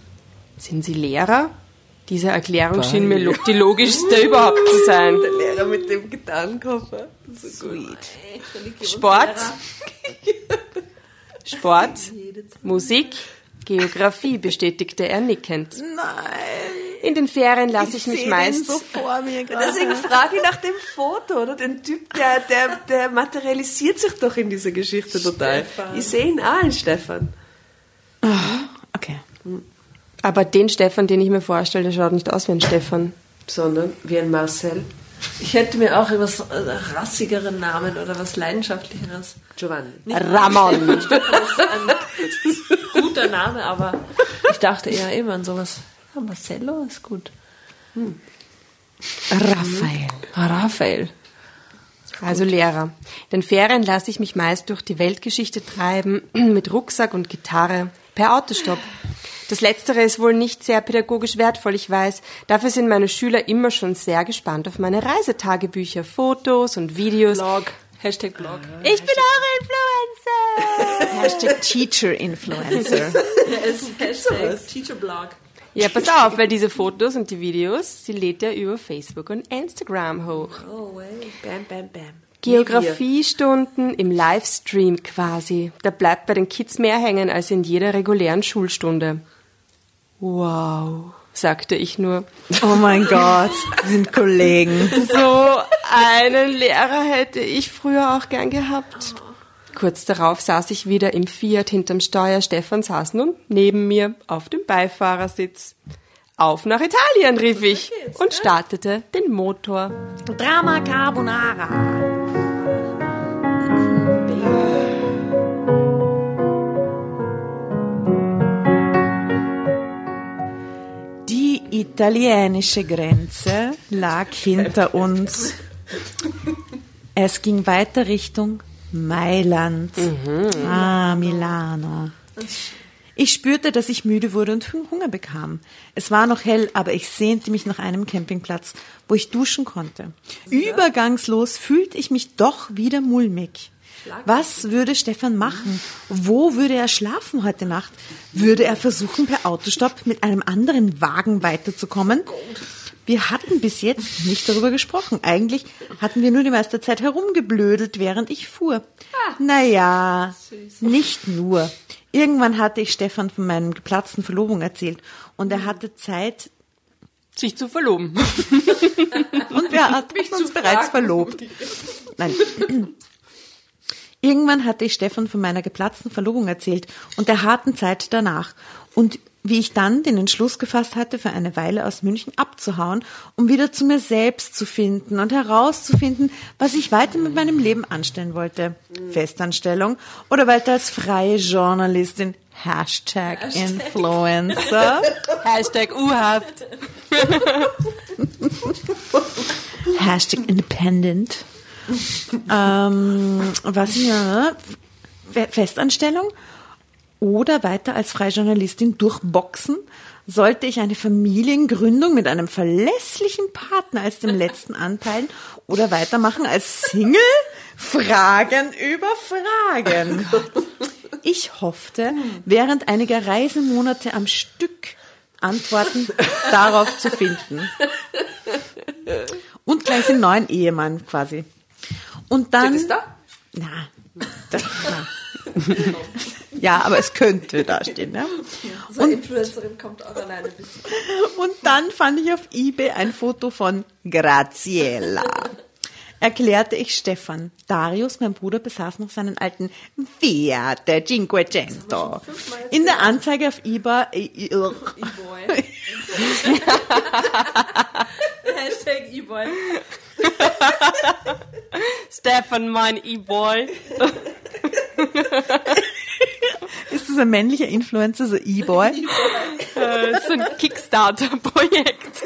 Sind Sie Lehrer? Diese Erklärung schien mir lo- die logischste überhaupt zu sein. Der Lehrer mit dem Gitarrenkoffer. So gut. Sport, Sport, Musik, Geografie, bestätigte er nickend. Nein. In den Ferien lasse ich, mich seh den meist. so vor mir gerade. Deswegen frage ich nach dem Foto, oder? Den Typ, der, der, der materialisiert sich doch in dieser Geschichte total. Ich sehe ihn auch in Stefan. Okay. Aber den Stefan, den ich mir vorstelle, der schaut nicht aus wie ein Stefan. Sondern wie ein Marcel. Ich hätte mir auch etwas äh, rassigeren Namen oder was leidenschaftlicheres. Giovanni. Nicht Ramon. Guter Name, aber ich dachte eher immer an sowas. Ja, Marcello ist gut. Raphael. Ah, Raphael. Also Lehrer. In den Ferien lasse ich mich meist durch die Weltgeschichte treiben, mit Rucksack und Gitarre, per Autostopp. Das Letztere ist wohl nicht sehr pädagogisch wertvoll, ich weiß. Dafür sind meine Schüler immer schon sehr gespannt auf meine Reisetagebücher, Fotos und Videos. Blog. Hashtag Blog. Ich bin eure Influencer! Hashtag Teacher Influencer. Ja, ist Hashtag Teacherblog. Ja, pass auf, weil diese Fotos und die Videos, die lädt er über Facebook und Instagram hoch. Oh, way. Bam, bam, bam. Geografiestunden im Livestream quasi. Da bleibt bei den Kids mehr hängen als in jeder regulären Schulstunde. Wow, sagte ich nur. Oh mein Gott, Sie sind Kollegen. So einen Lehrer hätte ich früher auch gern gehabt. Kurz darauf saß ich wieder im Fiat hinterm Steuer. Stefan saß nun neben mir auf dem Beifahrersitz. Auf nach Italien, rief ich und startete den Motor. Drama Carbonara. Italienische Grenze lag hinter uns. Es ging weiter Richtung Mailand. Ah, Milano. Ich spürte, dass ich müde wurde und Hunger bekam. Es war noch hell, aber ich sehnte mich nach einem Campingplatz, wo ich duschen konnte. Übergangslos fühlte ich mich doch wieder mulmig. Was würde Stefan machen? Wo würde er schlafen heute Nacht? Würde er versuchen, per Autostopp mit einem anderen Wagen weiterzukommen? Wir hatten bis jetzt nicht darüber gesprochen. Eigentlich hatten wir nur die meiste Zeit herumgeblödelt, während ich fuhr. Naja, nicht nur. Irgendwann hatte ich Stefan von meinem geplatzten Verlobung erzählt und er hatte Zeit Sich zu verloben. und wir hatten uns bereits verlobt. Nein. Irgendwann hatte ich Stefan von meiner geplatzten Verlobung erzählt und der harten Zeit danach. Und wie ich dann den Entschluss gefasst hatte, für eine Weile aus München abzuhauen, um wieder zu mir selbst zu finden und herauszufinden, was ich weiter mit meinem Leben anstellen wollte. Festanstellung oder weiter als freie Journalistin. Hashtag, Influencer. Hashtag U-Haft. Hashtag Independent. ähm, was hier? Fe- Festanstellung oder weiter als freie Journalistin durchboxen? Sollte ich eine Familiengründung mit einem verlässlichen Partner als dem letzten anteilen oder weitermachen als Single? Fragen über Fragen. Ich hoffte, während einiger Reisemonate am Stück Antworten darauf zu finden. Und gleich einen neuen Ehemann quasi. Und dann. Steht es da? Na, das, na. ja, aber es könnte da stehen. Ne? So eine Influencerin kommt auch alleine bis. Und dann fand ich auf eBay ein Foto von Graziella. Erklärte ich Stefan. Darius, mein Bruder, besaß noch seinen alten Fiat Cinquecento. In der Anzeige auf eBay, äh, E-Boy. Hashtag E-Boy. Stefan, mein E-Boy. ist das ein männlicher Influencer, so E-Boy? Äh, so ein Kickstarter-Projekt.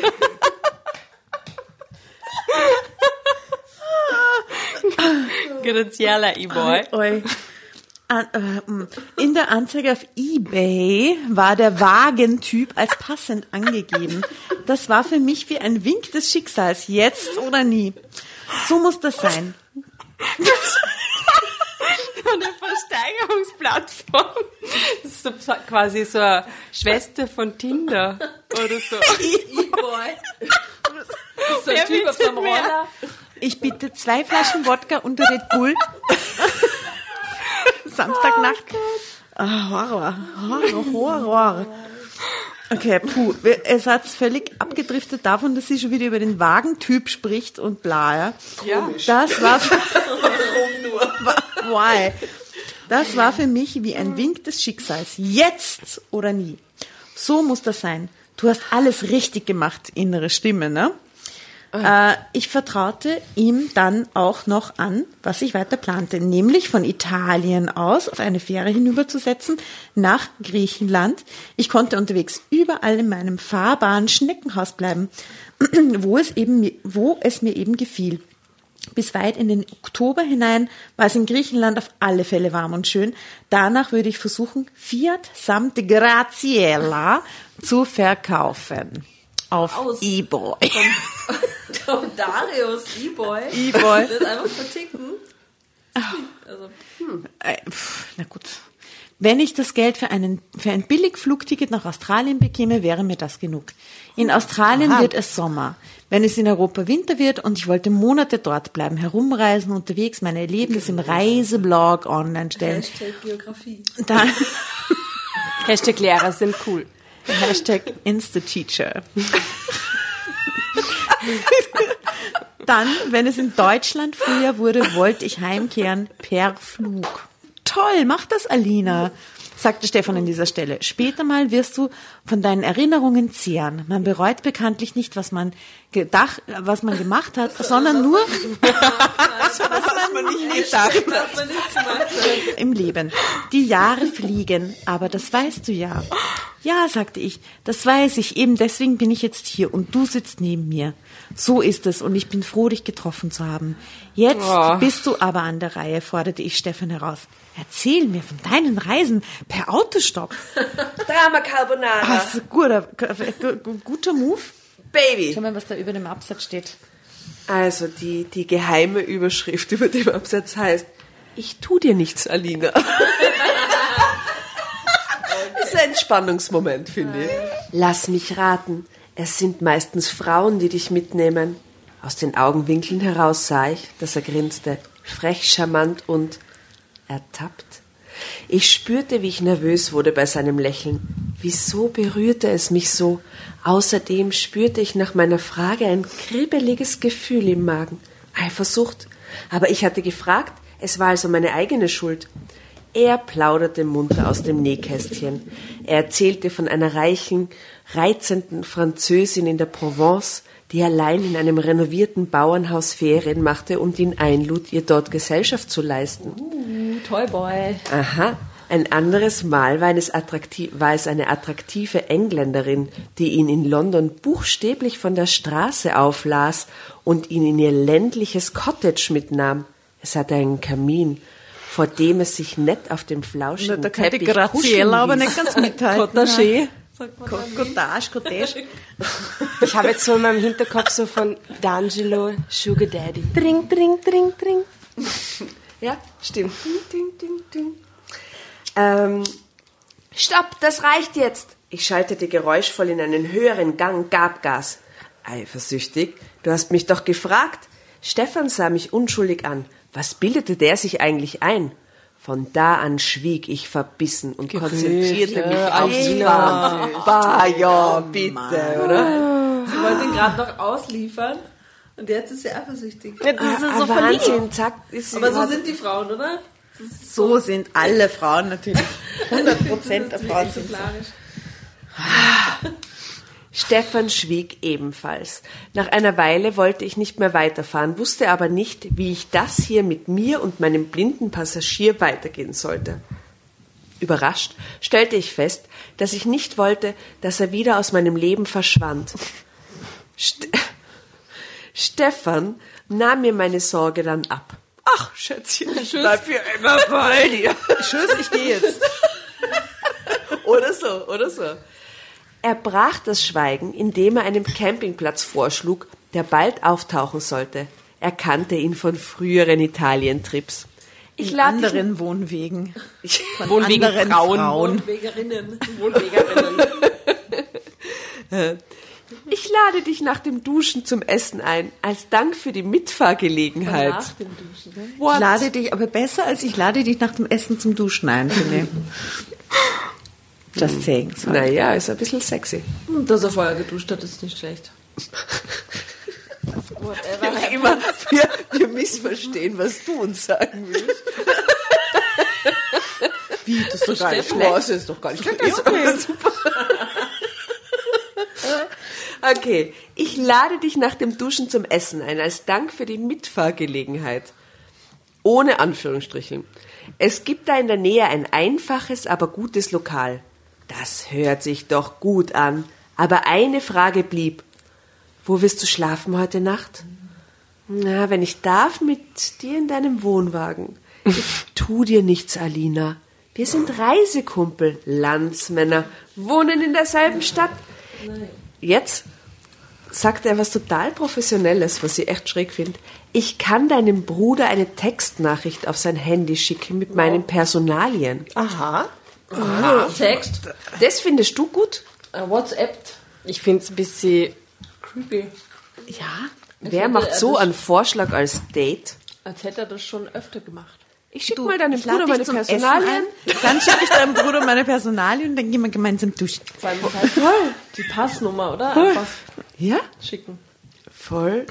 Graziella E-Boy. Äh, mm. In der Anzeige auf eBay war der Wagentyp als passend angegeben. Das war für mich wie ein Wink des Schicksals, jetzt oder nie. So muss das sein. Eine Versteigerungsplattform. Das ist so quasi so eine Schwester von Tinder oder so. E-Boy. So ein Wer Typ auf dem? Roller. Ich bitte zwei Flaschen Wodka und Red Bull. Samstagnacht. Ah, Horror, Horror, Horror. Okay, puh, es hat völlig abgedriftet davon, dass sie schon wieder über den Wagentyp spricht und bla, ja. Ja. Das war für, Why? Das war für mich wie ein Wink des Schicksals. Jetzt oder nie. So muss das sein. Du hast alles richtig gemacht, innere Stimme, ne? Äh, ich vertraute ihm dann auch noch an, was ich weiter plante, nämlich von Italien aus auf eine Fähre hinüberzusetzen nach Griechenland. Ich konnte unterwegs überall in meinem fahrbaren Schneckenhaus bleiben, wo es eben, wo es mir eben gefiel. Bis weit in den Oktober hinein war es in Griechenland auf alle Fälle warm und schön. Danach würde ich versuchen, Fiat samt Graziella zu verkaufen. Auf Aus. eBay. Tom Darius, E-Boy. E-Boy. Das einfach verticken. Also, Äh, pf, na gut. Wenn ich das Geld für, einen, für ein Billigflugticket nach Australien bekäme, wäre mir das genug. In Australien wird es Sommer. Wenn es in Europa Winter wird und ich wollte Monate dort bleiben, herumreisen, unterwegs meine Erlebnisse im Reiseblog online stellen, Hashtag Geografie. dann Hashtag Lehrer sind cool. Hashtag Insta-Teacher. Dann, wenn es in Deutschland früher wurde, wollte ich heimkehren per Flug. Toll, mach das, Alina, sagte Stefan an dieser Stelle. Später mal wirst du von deinen Erinnerungen zehren. Man bereut bekanntlich nicht, was man gedacht, was man gemacht hat, sondern nur, was man nicht gedacht hat im Leben. Die Jahre fliegen, aber das weißt du ja. Ja, sagte ich, das weiß ich, eben deswegen bin ich jetzt hier und du sitzt neben mir. So ist es und ich bin froh, dich getroffen zu haben. Jetzt Oh. bist du aber an der Reihe, forderte ich Stefan heraus. Erzähl mir von deinen Reisen per Autostopp. Drama Carbonara. Das ist ein guter, guter Move. Baby. Schau mal, was da über dem Absatz steht. Also die, die geheime Überschrift über dem Absatz heißt, ich tu dir nichts, Alina. Das ist ein Entspannungsmoment, finde ich. Lass mich raten. Es sind meistens Frauen, die dich mitnehmen. Aus den Augenwinkeln heraus sah ich, dass er grinste, frech, charmant und ertappt. Ich spürte, wie ich nervös wurde bei seinem Lächeln. Wieso berührte es mich so? Außerdem spürte ich nach meiner Frage ein kribbeliges Gefühl im Magen. Eifersucht. Aber ich hatte gefragt, Es war also meine eigene Schuld. Er plauderte munter aus dem Nähkästchen. Er erzählte von einer reichen, reizenden Französin in der Provence, die allein in einem renovierten Bauernhaus Ferien machte und ihn einlud, ihr dort Gesellschaft zu leisten. Toyboy. Aha. Ein anderes Mal war war es eine attraktive Engländerin, die ihn in London buchstäblich von der Straße auflas und ihn in ihr ländliches Cottage mitnahm. Es hatte einen Kamin, vor dem es sich nett auf dem flauschigen Da kann die Teppich Graziella aber nicht ganz mithalten. Cottage. Cottage, Cottage. Ich habe jetzt so in meinem Hinterkopf so von D'Angelo Sugar Daddy. Dring, dring, dring, dring. Ja, stimmt. Ding, ding, ding. Ähm, stopp, das reicht jetzt. Ich schaltete geräuschvoll in einen höheren Gang, gab Gas. Eifersüchtig? Du hast mich doch gefragt. Stefan sah mich unschuldig an. Was bildete der sich eigentlich ein? Von da an schwieg ich verbissen und konzentrierte mich aufs Fahren. Bah, ja, bitte, oder? Sie wollte ihn gerade noch ausliefern und jetzt ist sie eifersüchtig. Das ist so Ah, verliebt. Wahnsinn, zack. Ist sie Aber so sind die Frauen, oder? So sind alle Frauen natürlich. 100 Prozent der Frauen sind so. Stefan schwieg ebenfalls. Nach einer Weile wollte ich nicht mehr weiterfahren, wusste aber nicht, wie ich das hier mit mir und meinem blinden Passagier weitergehen sollte. Überrascht stellte ich fest, dass ich nicht wollte, dass er wieder aus meinem Leben verschwand. St Stefan nahm mir meine Sorge dann ab. Ach, Schätzchen, ich bleib für immer bei dir. Tschüss, ich gehe jetzt. Oder so, oder so. Er brach das Schweigen, indem er einen Campingplatz vorschlug, der bald auftauchen sollte. Er kannte ihn von früheren Italientrips. Ich In lade dich, anderen Wohnwegen. Von Wohnwegen anderen Frauen. Frauen. Wohnwegerinnen. Wohnwegerinnen. ich lade dich nach dem Duschen zum Essen ein, als Dank für die Mitfahrgelegenheit. Nach dem Duschen. ne? Ich lade dich, aber besser als ich lade dich nach dem Essen zum Duschen ein, ich. Just saying. Sorry. Naja, ist ein bisschen sexy. Und dass er vorher geduscht hat, ist nicht schlecht. Whatever. Immer, wir, wir missverstehen, was du uns sagen willst. Wie, das ist doch gar nicht schlecht. das ist doch gar nicht schlecht. Okay. Super. Okay, ich lade dich nach dem Duschen zum Essen ein, als Dank für die Mitfahrgelegenheit. Ohne Anführungsstrichen. Es gibt da in der Nähe ein einfaches, aber gutes Lokal. Das hört sich doch gut an. Aber eine Frage blieb. Wo wirst du schlafen heute Nacht? Na, wenn ich darf, mit dir in deinem Wohnwagen. Ich tu dir nichts, Alina. Wir sind Reisekumpel, Landsmänner, wohnen in derselben Stadt. Jetzt sagt er was total Professionelles, was ich echt schräg finde. Ich kann deinem Bruder eine Textnachricht auf sein Handy schicken mit meinen Personalien. Aha. Text. Das findest du gut? Äh, WhatsApp. Ich finde es ein bisschen Creepy. Ja. Wer finde, macht er so einen Vorschlag als Date? Als hätte er das schon öfter gemacht. Ich schicke mal deinem ich Bruder meine Personalien. Dann schicke ich deinem Bruder meine Personalien und dann gehen wir gemeinsam duschen. Vor allem ist halt voll. Die Passnummer, oder? Einfach Ja, schicken. voll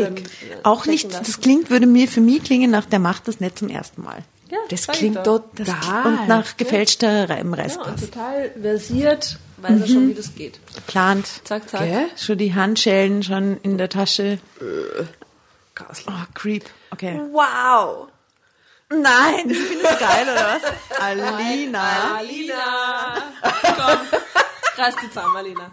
dann, äh, Auch nicht, lassen. das klingt, würde mir für mich klingen nach, der macht das nicht zum ersten Mal. Ja, Das klingt total. Und nach gefälschter Ja, und Reimreißpass. total versiert, weiß er schon, wie das geht. Plant. Zack, zack. Gell? Schon die Handschellen schon in der Tasche. Grauslich. Oh, creep. Okay. Wow. Nein, das finde ich geil, oder was? Alina. Alina! Komm, reiß die zusammen, Alina.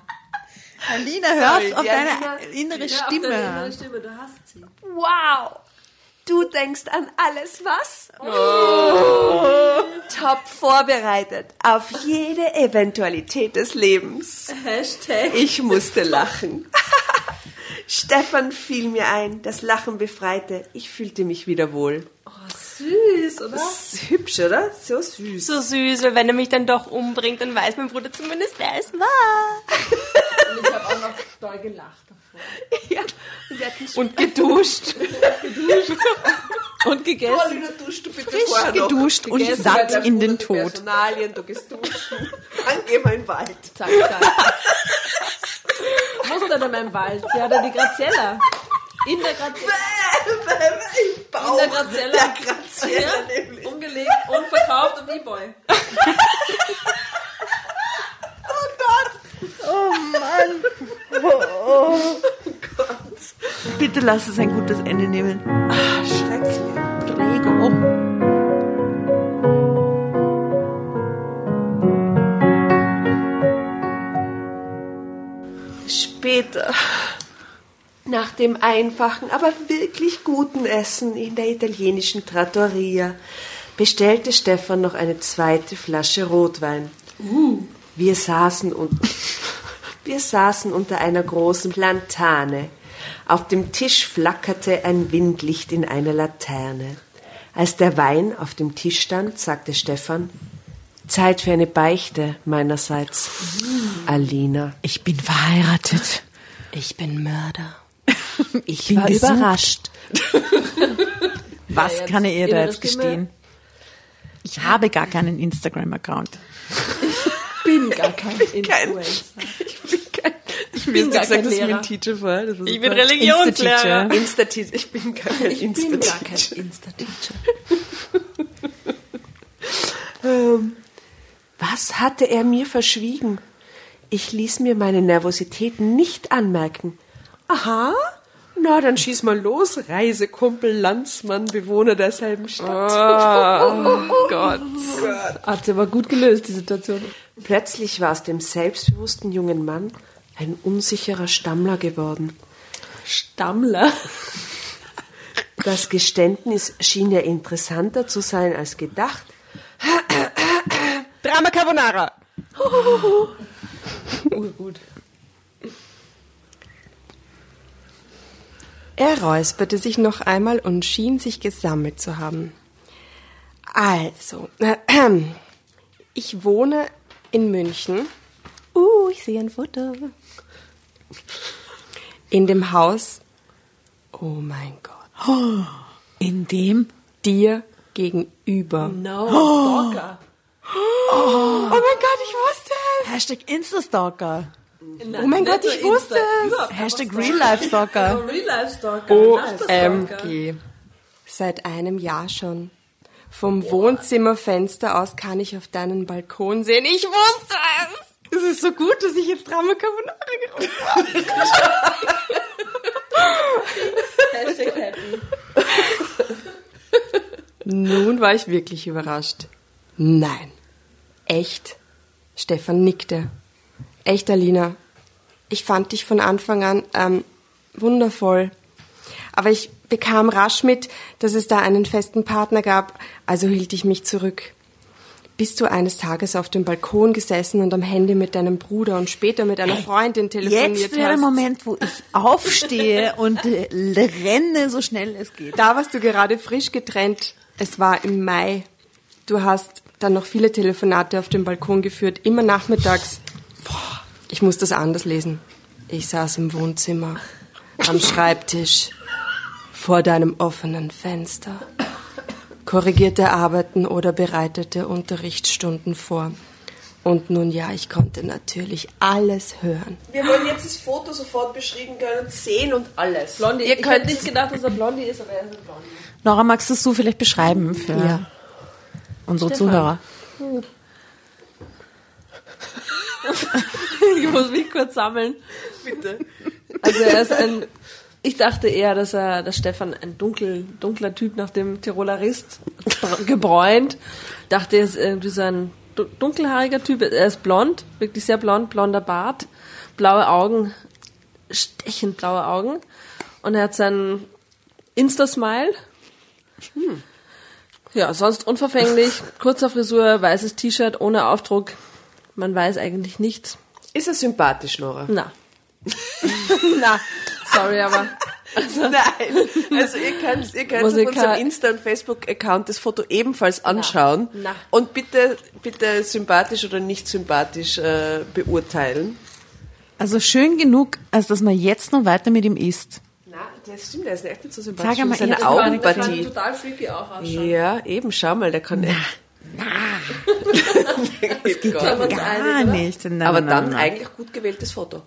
Alina, hör auf, Ja, deine innere Stimme, du hast sie. Wow. Du denkst an alles, was? Top vorbereitet auf jede Eventualität des Lebens. Hashtag. Ich musste lachen. Stefan fiel mir ein, das Lachen befreite. Ich fühlte mich wieder wohl. Oh, süß, oder? Das ist hübsch, oder? So süß. so süß, weil wenn er mich dann doch umbringt, dann weiß mein Bruder zumindest, wer es war. Und ich habe auch noch doll gelacht. Ja. Und Und geduscht. Und gegessen. Paulina, duschst du bitte Frisch vorher noch. geduscht und Gegessen satt hat der in den Tod. Personalien, du gehst duschen. Dann gehen wir in den Wald. Zack, zack. Was ist denn in meinem Wald? Sie hat ja die Graziella. In der Graziella. Im Bauch In der Grazella. der Ja, umgelegt und verkauft auf Ebay. Bitte lass es ein gutes Ende nehmen. Ah, schrecklich. Prego. Später, nach dem einfachen, aber wirklich guten Essen in der italienischen Trattoria, bestellte Stefan noch eine zweite Flasche Rotwein. Wir saßen und wir saßen unter einer großen Plantane. Auf dem Tisch flackerte ein Windlicht in einer Laterne. Als der Wein auf dem Tisch stand, sagte Stefan, Zeit für eine Beichte meinerseits. Alina. Ich bin verheiratet. Ich bin Mörder. Ich bin war gesucht. überrascht. Was jetzt kann er ihr da jetzt gestehen? Ich habe gar keinen Instagram-Account. Bin gar kein Influencer. Ich bin gar kein Lehrer. mein Teacher vor. Das war Ich bin Religionslehrer. Insta-Teacher. Ich bin gar kein Ich bin gar Insta-Teacher. kein Insta-Teacher. Was hatte er mir verschwiegen? Ich ließ mir meine Nervosität nicht anmerken. Aha, na dann schieß mal los, Reisekumpel, Landsmann, Bewohner derselben Stadt. Oh Gott. Hat sie aber gut gelöst, die Situation. Plötzlich war aus dem selbstbewussten jungen Mann ein unsicherer Stammler geworden. Stammler. Das Geständnis schien ja interessanter zu sein als gedacht. Drama Carbonara. Urgut. Er räusperte sich noch einmal und schien sich gesammelt zu haben. Also, ich wohne in München. Uh, ich sehe ein Foto. In dem Haus. Oh mein Gott. In dem Dir gegenüber. No, Stalker. Oh mein Gott, ich wusste es. Hashtag Instastalker. Oh mein Gott, ich wusste es. Hashtag Real Life Stalker. Real Life Stalker. OMG. Seit einem Jahr schon. Vom Wohnzimmerfenster aus kann ich auf deinen Balkon sehen. Ich wusste es. Es ist so gut, dass ich jetzt Drama Carbonara gerufen habe. Hashtag happy. Nun war ich wirklich überrascht. Nein. Echt? Stefan nickte. Echt, Alina. Ich fand dich von Anfang an ähm, wundervoll. Aber ich bekam rasch mit, dass es da einen festen Partner gab, also hielt ich mich zurück. Bist du eines Tages auf dem Balkon gesessen und am Handy mit deinem Bruder und später mit einer Freundin telefoniert Jetzt wäre der hast? Moment, wo ich aufstehe und äh, renne, so schnell es geht. Da warst du gerade frisch getrennt. Es war im Mai. Du hast dann noch viele Telefonate auf dem Balkon geführt, immer nachmittags. Boah, ich muss das anders lesen. Ich saß im Wohnzimmer, am Schreibtisch, vor deinem offenen Fenster, korrigierte Arbeiten oder bereitete Unterrichtsstunden vor. Und nun ja, ich konnte natürlich alles hören. Wir wollen jetzt das Foto sofort beschrieben können, sehen und alles. Blondie. Ihr ich könnt nicht gedacht, dass er Blondie ist, aber er ist ein Blondie. Nora, magst du es so vielleicht beschreiben für Ja. unsere Stefan. Zuhörer? Ich muss mich kurz sammeln. Bitte. Also er ist ein, ich dachte eher, dass er, dass Stefan ein dunkel, dunkler Typ nach dem Tiroler Rist, br- gebräunt. Dachte, er ist irgendwie so ein du- dunkelhaariger Typ. Er ist blond, wirklich sehr blond, blonder Bart, blaue Augen, stechend blaue Augen. Und er hat seinen Insta-Smile. Ja, sonst unverfänglich, kurzer Frisur, weißes T-Shirt ohne Aufdruck. Man weiß eigentlich nichts. Ist er sympathisch, Nora? Na. Na, sorry, aber Nein. Also ihr könnt, ihr könnt auf unserem Insta- und Facebook-Account das Foto ebenfalls anschauen. Na. Und bitte, bitte sympathisch oder nicht sympathisch äh, beurteilen. Also schön genug, als dass man jetzt noch weiter mit ihm isst. Nein, das stimmt, der ist echt nicht so sympathisch. Sag einmal, seine kann- Augenpartie. total freaky auch ausschauen. Ja, eben, schau mal, der kann echt. das geht man's Gar einig, oder? nicht. Nein, Aber nein, dann nein. eigentlich gut gewähltes Foto.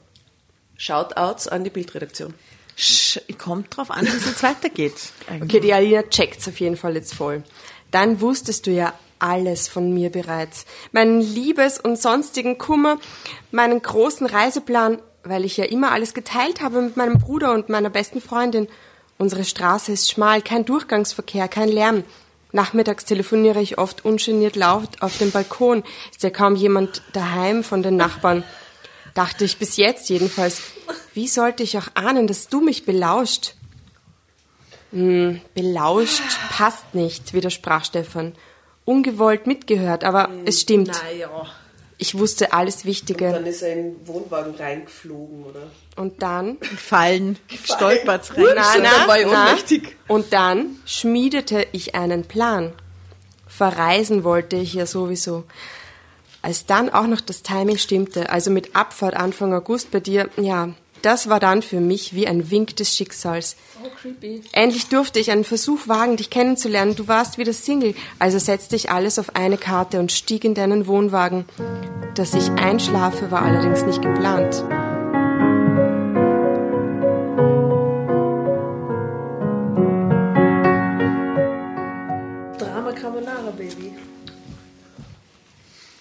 Shoutouts an die Bildredaktion. Sch kommt drauf an, wie es jetzt weitergeht. eigentlich. Okay, die Alina checkt's auf jeden Fall jetzt voll. Dann wusstest du ja alles von mir bereits. Meinen Liebes- und sonstigen Kummer, meinen großen Reiseplan, weil ich ja immer alles geteilt habe mit meinem Bruder und meiner besten Freundin. Unsere Straße ist schmal, kein Durchgangsverkehr, kein Lärm. Nachmittags telefoniere ich oft ungeniert laut auf dem Balkon. Ist ja kaum jemand daheim von den Nachbarn. Dachte ich bis jetzt jedenfalls. Wie sollte ich auch ahnen, dass du mich belauscht? Hm, belauscht passt nicht, widersprach Stefan. Ungewollt mitgehört, aber es stimmt. Naja. Ich wusste alles Wichtige. Dann ist er in den Wohnwagen reingeflogen, oder? Und dann, Fallen, stolpert rein. na, na, war na, ohnmächtig. und dann schmiedete ich einen Plan. Verreisen wollte ich ja sowieso. Als dann auch noch das Timing stimmte, also mit Abfahrt Anfang August bei dir, ja, das war dann für mich wie ein Wink des Schicksals. Endlich durfte ich einen Versuch wagen, dich kennenzulernen. Du warst wieder Single, also setzte ich alles auf eine Karte und stieg in deinen Wohnwagen. Dass ich einschlafe, war allerdings nicht geplant.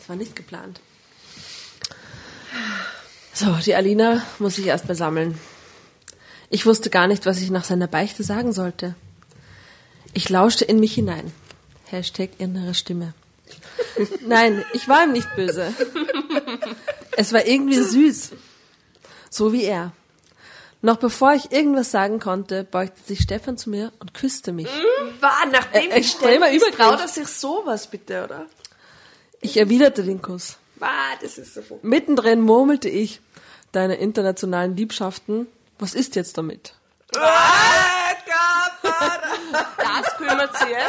War nicht geplant. So, die Alina muss sich erst mal sammeln. Ich wusste gar nicht, was ich nach seiner Beichte sagen sollte. Ich lauschte in mich hinein. Hashtag innere Stimme. Nein, ich war ihm nicht böse. Es war irgendwie süß. So wie er. Noch bevor ich irgendwas sagen konnte, beugte sich Stefan zu mir und küsste mich. War, nachdem Äh, ich extremer ständig Übergriff. traut er sich sowas bitte, oder? Ich erwiderte den Kuss. War, das ist so. Mittendrin murmelte ich, deine internationalen Liebschaften, was ist jetzt damit? Das kümmert sie jetzt.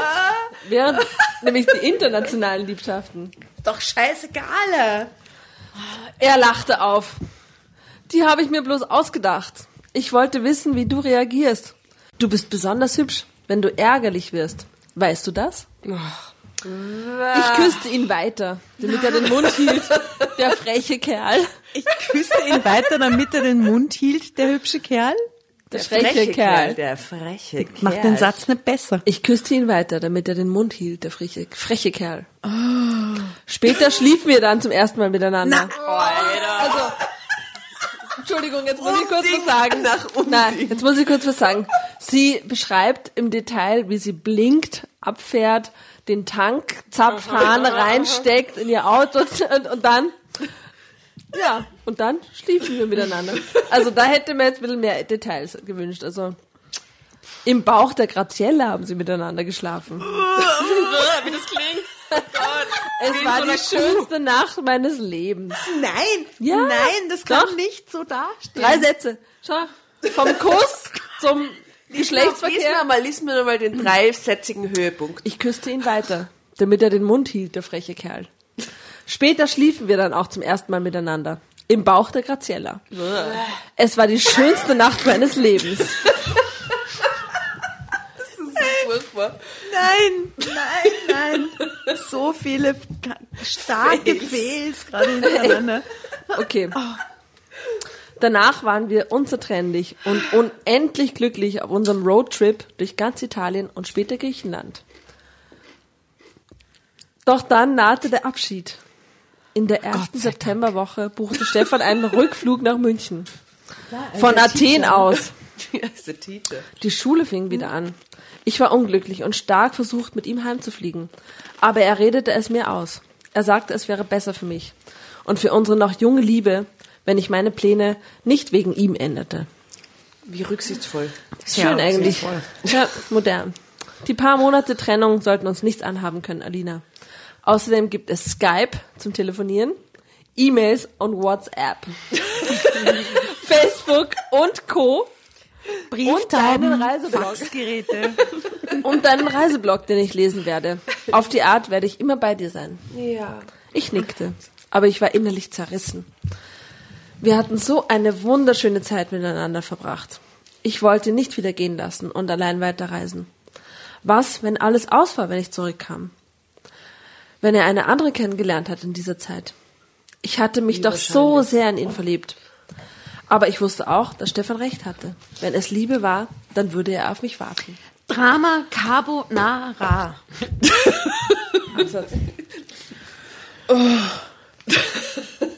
Während nämlich die internationalen Liebschaften. Doch scheißegal. Er lachte auf. Die habe ich mir bloß ausgedacht. Ich wollte wissen, wie du reagierst. Du bist besonders hübsch, wenn du ärgerlich wirst. Weißt du das? Ich küsste ihn weiter, damit er den Mund hielt. Der freche Kerl. Ich küsste ihn weiter, damit er den Mund hielt, der hübsche Kerl. Der freche Kerl. Der freche Kerl. Macht den Satz nicht besser. Ich küsste ihn weiter, damit er den Mund hielt, der freche, freche Kerl. Später schliefen wir dann zum ersten Mal miteinander. Also, Entschuldigung, jetzt muss ich kurz was sagen. Nein, jetzt muss ich kurz was sagen. Sie beschreibt im Detail, wie sie blinkt, abfährt, den Tankzapfhahn reinsteckt in ihr Auto und, und dann, ja, und dann schliefen wir miteinander. Also da hätte man jetzt ein bisschen mehr Details gewünscht. Also im Bauch der Graziella haben sie miteinander geschlafen. Wie das klingt. Es war die schönste Nacht meines Lebens. Nein, Ja, nein, das kann doch. nicht so dastehen. Drei Sätze. Schau. Vom Kuss zum Lies Geschlechtsverkehr. mir mal, lies mir mal den dreisätzigen Höhepunkt. Ich küsste ihn weiter, damit er den Mund hielt, der freche Kerl. Später schliefen wir dann auch zum ersten Mal miteinander. Im Bauch der Graziella. Es war die schönste Nacht meines Lebens. Furchtbar. Nein, nein, nein. So viele starke Fails gerade hintereinander. Okay. Danach waren wir unzertrennlich und unendlich glücklich auf unserem Roadtrip durch ganz Italien und später Griechenland. Doch dann nahte der Abschied. In der ersten Septemberwoche buchte Stefan einen Rückflug nach München. Von Athen aus. Die Schule fing wieder an. Ich war unglücklich und stark versucht, mit ihm heimzufliegen. Aber er redete es mir aus. Er sagte, es wäre besser für mich und für unsere noch junge Liebe, wenn ich meine Pläne nicht wegen ihm änderte. Wie rücksichtsvoll. Schön eigentlich. Ja, modern. Die paar Monate Trennung sollten uns nichts anhaben können, Alina. Außerdem gibt es Skype zum Telefonieren, E-Mails und WhatsApp. Facebook und Co. Brieftauben, deinen Reiseblog. Faxgeräte. Und deinen Reiseblog, den ich lesen werde. Auf die Art werde ich immer bei dir sein. Ja. Ich nickte, aber ich war innerlich zerrissen. Wir hatten so eine wunderschöne Zeit miteinander verbracht. Ich wollte nicht wieder gehen lassen und allein weiterreisen. Was, wenn alles aus war, wenn ich zurückkam? Wenn er eine andere kennengelernt hat in dieser Zeit? Ich hatte mich doch so sehr in ihn verliebt. Aber ich wusste auch, dass Stefan recht hatte. Wenn es Liebe war, dann würde er auf mich warten. Drama Carbonara.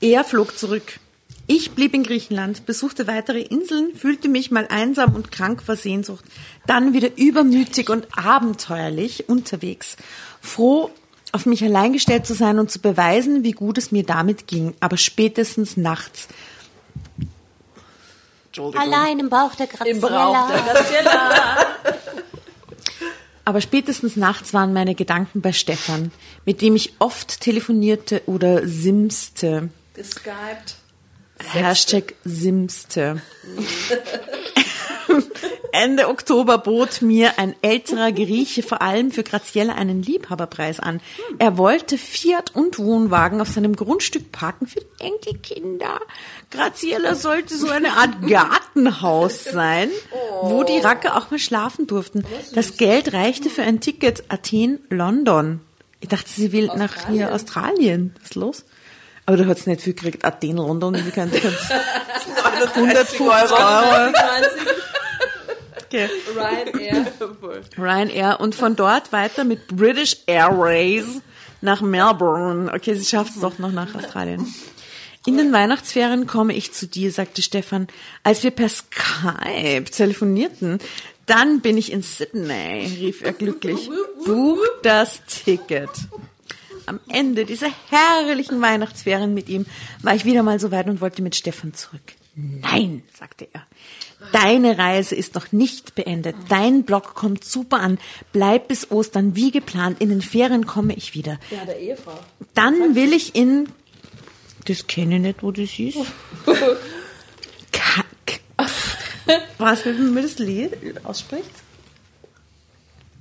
Er flog zurück. Ich blieb in Griechenland, besuchte weitere Inseln, fühlte mich mal einsam und krank vor Sehnsucht, dann wieder übermütig und abenteuerlich unterwegs, froh, auf mich allein gestellt zu sein und zu beweisen, wie gut es mir damit ging, aber spätestens nachts. Allein im Bauch der Graziella. Aber spätestens nachts waren meine Gedanken bei Stefan, mit dem ich oft telefonierte oder simste. Geskypt. Hashtag Simste. Ende Oktober bot mir ein älterer Grieche vor allem für Graziella einen Liebhaberpreis an. Er wollte Fiat und Wohnwagen auf seinem Grundstück parken für die Enkelkinder. Graziella sollte so eine Art Gartenhaus sein, wo die Racker auch mal schlafen durften. Das Geld reichte für ein Ticket Athen-London. Ich dachte, sie will nach hier Australien. Was ist los? Aber du hast nicht viel gekriegt. Athen, London, wie kann ich 150 Euro. Okay. Ryanair. Ryanair und von dort weiter mit British Airways nach Melbourne. Okay, sie schafft es doch noch nach Australien. In den Weihnachtsferien komme ich zu dir, sagte Stefan, als wir per Skype telefonierten. Dann bin ich in Sydney, rief er glücklich. Buch das Ticket. Am Ende dieser herrlichen Weihnachtsferien mit ihm war ich wieder mal so weit und wollte mit Stefan zurück. Nein, sagte er. Deine Reise ist noch nicht beendet. Dein Blog kommt super an. Bleib bis Ostern wie geplant. In den Ferien komme ich wieder. Ja, der Ehefrau. Dann will ich in. Das kenne ich nicht, wo das ist. Kack. Was, wie man das Lied ausspricht?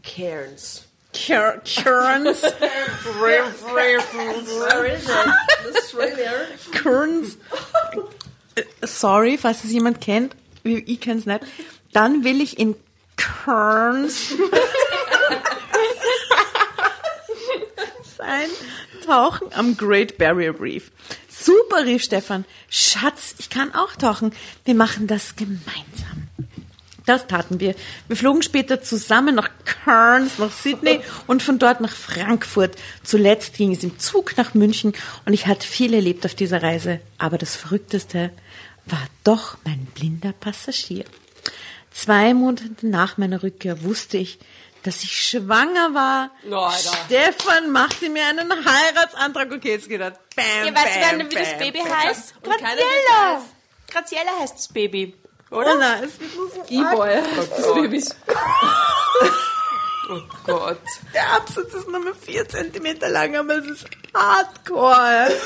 Cairns. Cur- Currents. Australia. Currents. Sorry, falls es jemand kennt. Ich kenne es nicht. Dann will ich in Kerns sein. Tauchen am Great Barrier Reef. Super, rief Stefan. Schatz, ich kann auch tauchen. Wir machen das gemeinsam. Das taten wir. Wir flogen später zusammen nach Cairns, nach Sydney und von dort nach Frankfurt. Zuletzt ging es im Zug nach München und ich hatte viel erlebt auf dieser Reise. Aber das Verrückteste war doch mein blinder Passagier. Zwei Monate nach meiner Rückkehr wusste ich, dass ich schwanger war. Oh. Stefan machte mir einen Heiratsantrag. Okay, jetzt geht er. Bam, Ja, weißt du, bam, dann, wie das bam, Baby bam. heißt? Graziella. Graziella heißt das Baby. Oh nein, es wird nur so E-Boy. Das Baby. Oh Gott. Der Absatz ist nur mal vier Zentimeter lang, aber es ist hardcore.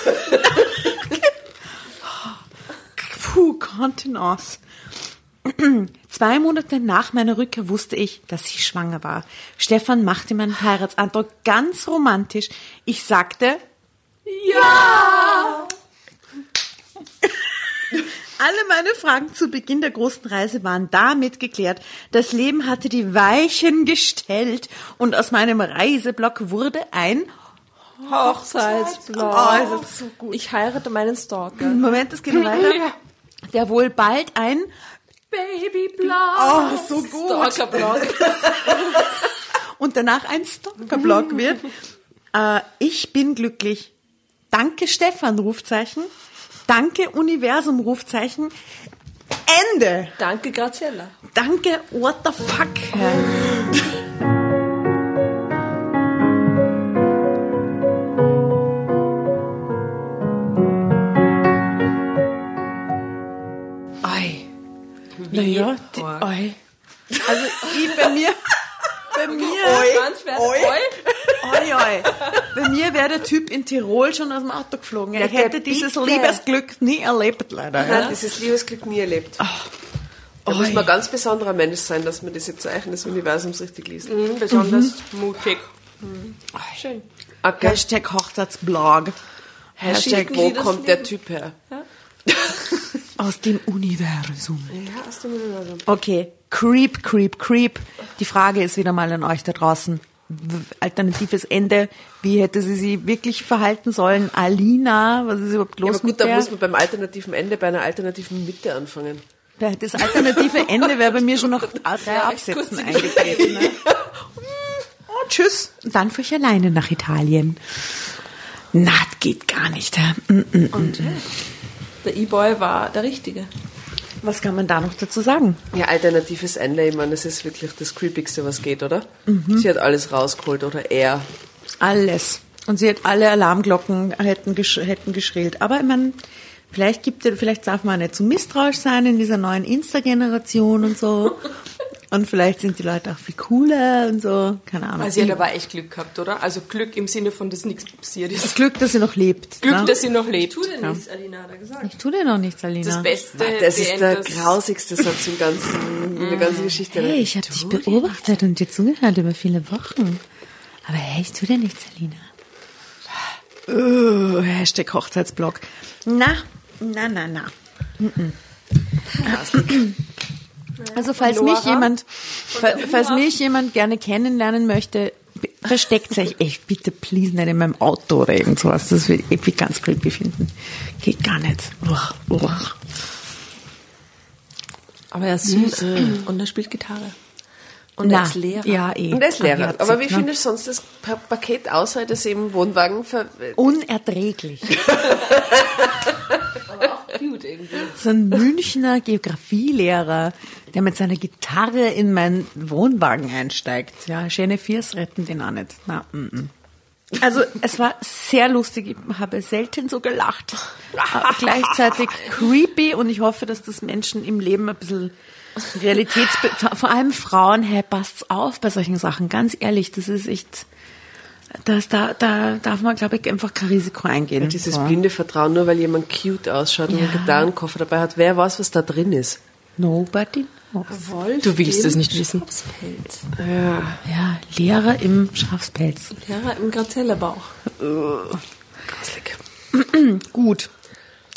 Puh, Kontenance. Zwei Monate nach meiner Rückkehr wusste ich, dass ich schwanger war. Stefan machte meinen Heiratsantrag ganz romantisch. Ich sagte, ja! Alle meine Fragen zu Beginn der großen Reise waren damit geklärt. Das Leben hatte die Weichen gestellt und aus meinem Reiseblock wurde ein Hochzeitsblog. Oh, ist so gut. Ich heirate meinen Stalker. Moment, es geht noch weiter. Der wohl bald ein Babyblog. Oh, so gut. Stalkerblog. und danach ein Stalker-Blog wird. Äh, ich bin glücklich. Danke Stefan, Rufzeichen. Danke Universum, Rufzeichen. Ende. Danke, Graziella. Danke, what the fuck. Ei. Naja, die, oi. Also ich bei mir, bei mir, Franz, wer Oi. Oi, oi. Bei mir wäre der Typ in Tirol schon aus dem Auto geflogen. Ich der hätte dieses bitte. Liebesglück nie erlebt, leider. Nein, Ja. dieses Liebesglück nie erlebt. Da Oi. muss man ein ganz besonderer Mensch sein, dass man diese Zeichen des Universums richtig liest. Mhm, besonders mutig. Schön. Okay. Hashtag Hochzeitsblog. Hashtag Schicken Wo kommt der Typ her? aus dem Universum. Ja, aus dem Universum. Okay, creep, creep, creep. Die Frage ist wieder mal an euch da draußen. Alternatives Ende. Wie hätte sie sich wirklich verhalten sollen? Alina, was ist überhaupt Ja, los aber mit gut, da der? muss man beim alternativen Ende bei einer alternativen Mitte anfangen. Das alternative Ende wäre bei mir schon nach drei Absätzen eingetreten. Ne? Oh, tschüss. Und dann fuhr ich alleine nach Italien. Na, das geht gar nicht. Und ja, der E-Boy war der Richtige. Was kann man da noch dazu sagen? Ja, alternatives Ende, ich meine, das ist wirklich das Creepigste, was geht, oder? Mhm. Sie hat alles rausgeholt, oder er. Alles. Und sie hat alle Alarmglocken hätten, gesch hätten geschrillt. Aber ich meine, vielleicht gibt es, vielleicht darf man nicht zu misstrauisch sein in dieser neuen Insta-Generation und so. Und vielleicht sind die Leute auch viel cooler und so. Keine Ahnung. Also sie hat aber echt Glück gehabt, oder? Also Glück im Sinne von, dass nichts passiert das ist. Glück, dass sie noch lebt. Glück, ne? dass sie noch lebt. Tu dir nichts, Alina, hat er gesagt. Ich tue dir noch nichts, Alina. Das Beste. Das ist der das- grausigste Satz im ganzen, in der ganzen Geschichte. Hey, ich habe dich beobachtet und dir zugehört über viele Wochen. Aber hey, ich tu dir nichts, Alina. Uh, Hashtag Hochzeitsblog. Na, na, na, na. Mm-mm. Also falls mich jemand, fa- falls mich jemand gerne kennenlernen möchte, versteckt euch echt bitte please nicht in meinem Auto oder irgend sowas. Das würde ich irgendwie ganz creepy finden. Geht gar nicht. Uah, uah. Aber er ist süß und er spielt Gitarre. Und Na, er ist Lehrer. Ja, eh. Und er ist Lehrer. Abherzig, Aber wie ne? findest du sonst das Pa- Paket außer dass sie im Wohnwagen ver Unerträglich. Cute irgendwie. So ein Münchner Geografielehrer, der mit seiner Gitarre in meinen Wohnwagen einsteigt. Ja, schöne Viers retten den auch nicht. Na, mm, mm. Also es war sehr lustig. Ich habe selten so gelacht. Aber gleichzeitig creepy und ich hoffe, dass das Menschen im Leben ein bisschen Realitäts... Vor allem Frauen, hey, passt's auf bei solchen Sachen. Ganz ehrlich, das ist echt... Das, da, da darf man, glaube ich, einfach kein Risiko eingehen. dieses So. blinde Vertrauen, nur weil jemand cute ausschaut und einen Ja. Gitarrenkoffer dabei hat. Wer weiß, was da drin ist? Nobody knows. Wolf Du willst es nicht wissen. Schafspelz. Ja, Lehrer im Schafspelz. Lehrer im Grazellerbauch. Grauslig. Gut.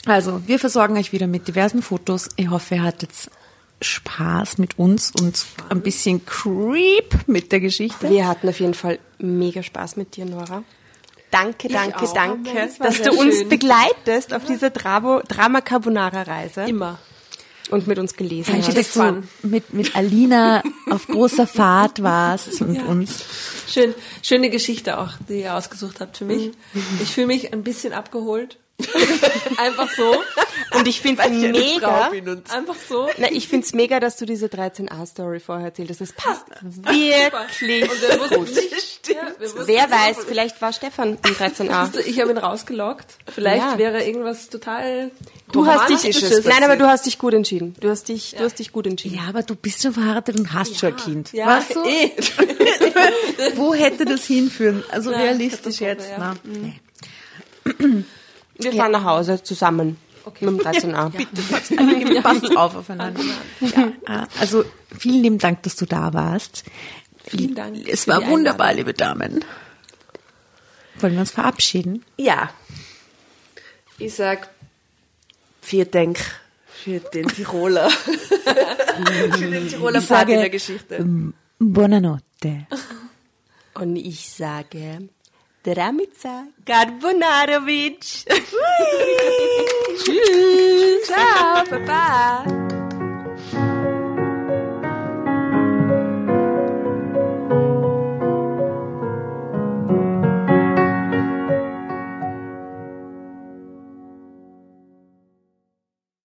Also, wir versorgen euch wieder mit diversen Fotos. Ich hoffe, ihr hattet Spaß mit uns und ein bisschen Creep mit der Geschichte. Wir hatten auf jeden Fall mega Spaß mit dir, Nora. Danke, danke, danke, Das war dass du uns schön. begleitest auf dieser Dramo, Drama Carbonara Reise Immer. und mit uns gelesen Danke, hast. dass du mit, mit Alina auf großer Fahrt warst und uns. Schön, schöne Geschichte auch, die ihr ausgesucht habt für mich. Ich fühle mich ein bisschen abgeholt. Einfach so. Und ich finde es mega, Einfach so. na, ich find's mega, dass du diese 13a-Story vorher erzählt hast. Das passt wirklich Und wir wussten gut. nicht, ja, wir Wer nicht, weiß, vielleicht war Stefan im 13a. Ich habe ihn rausgelockt. Vielleicht Ja. wäre irgendwas total Du hast dich, nein, aber du hast dich gut entschieden. Du hast dich, du hast dich gut entschieden. Ja, aber du bist schon verheiratet und hast schon ein Kind. Ja, weißt du? eh. Wo hätte das hinführen? Also Ja, realistisch jetzt. ja. Na, nee. Wir fahren nach Hause zusammen mit dem 13a. Passt auf aufeinander. Ja, also vielen lieben Dank, dass du da warst. Vielen Dank Es war wunderbar, Einladung. liebe Damen. Wollen wir uns verabschieden? Ja. Ich sag, vielen Dank für den Tiroler. für den Tiroler Ich Part in der Geschichte. ähm, Buonanotte. Und ich sage Dramica Garbonarovič. Čau, pa pa.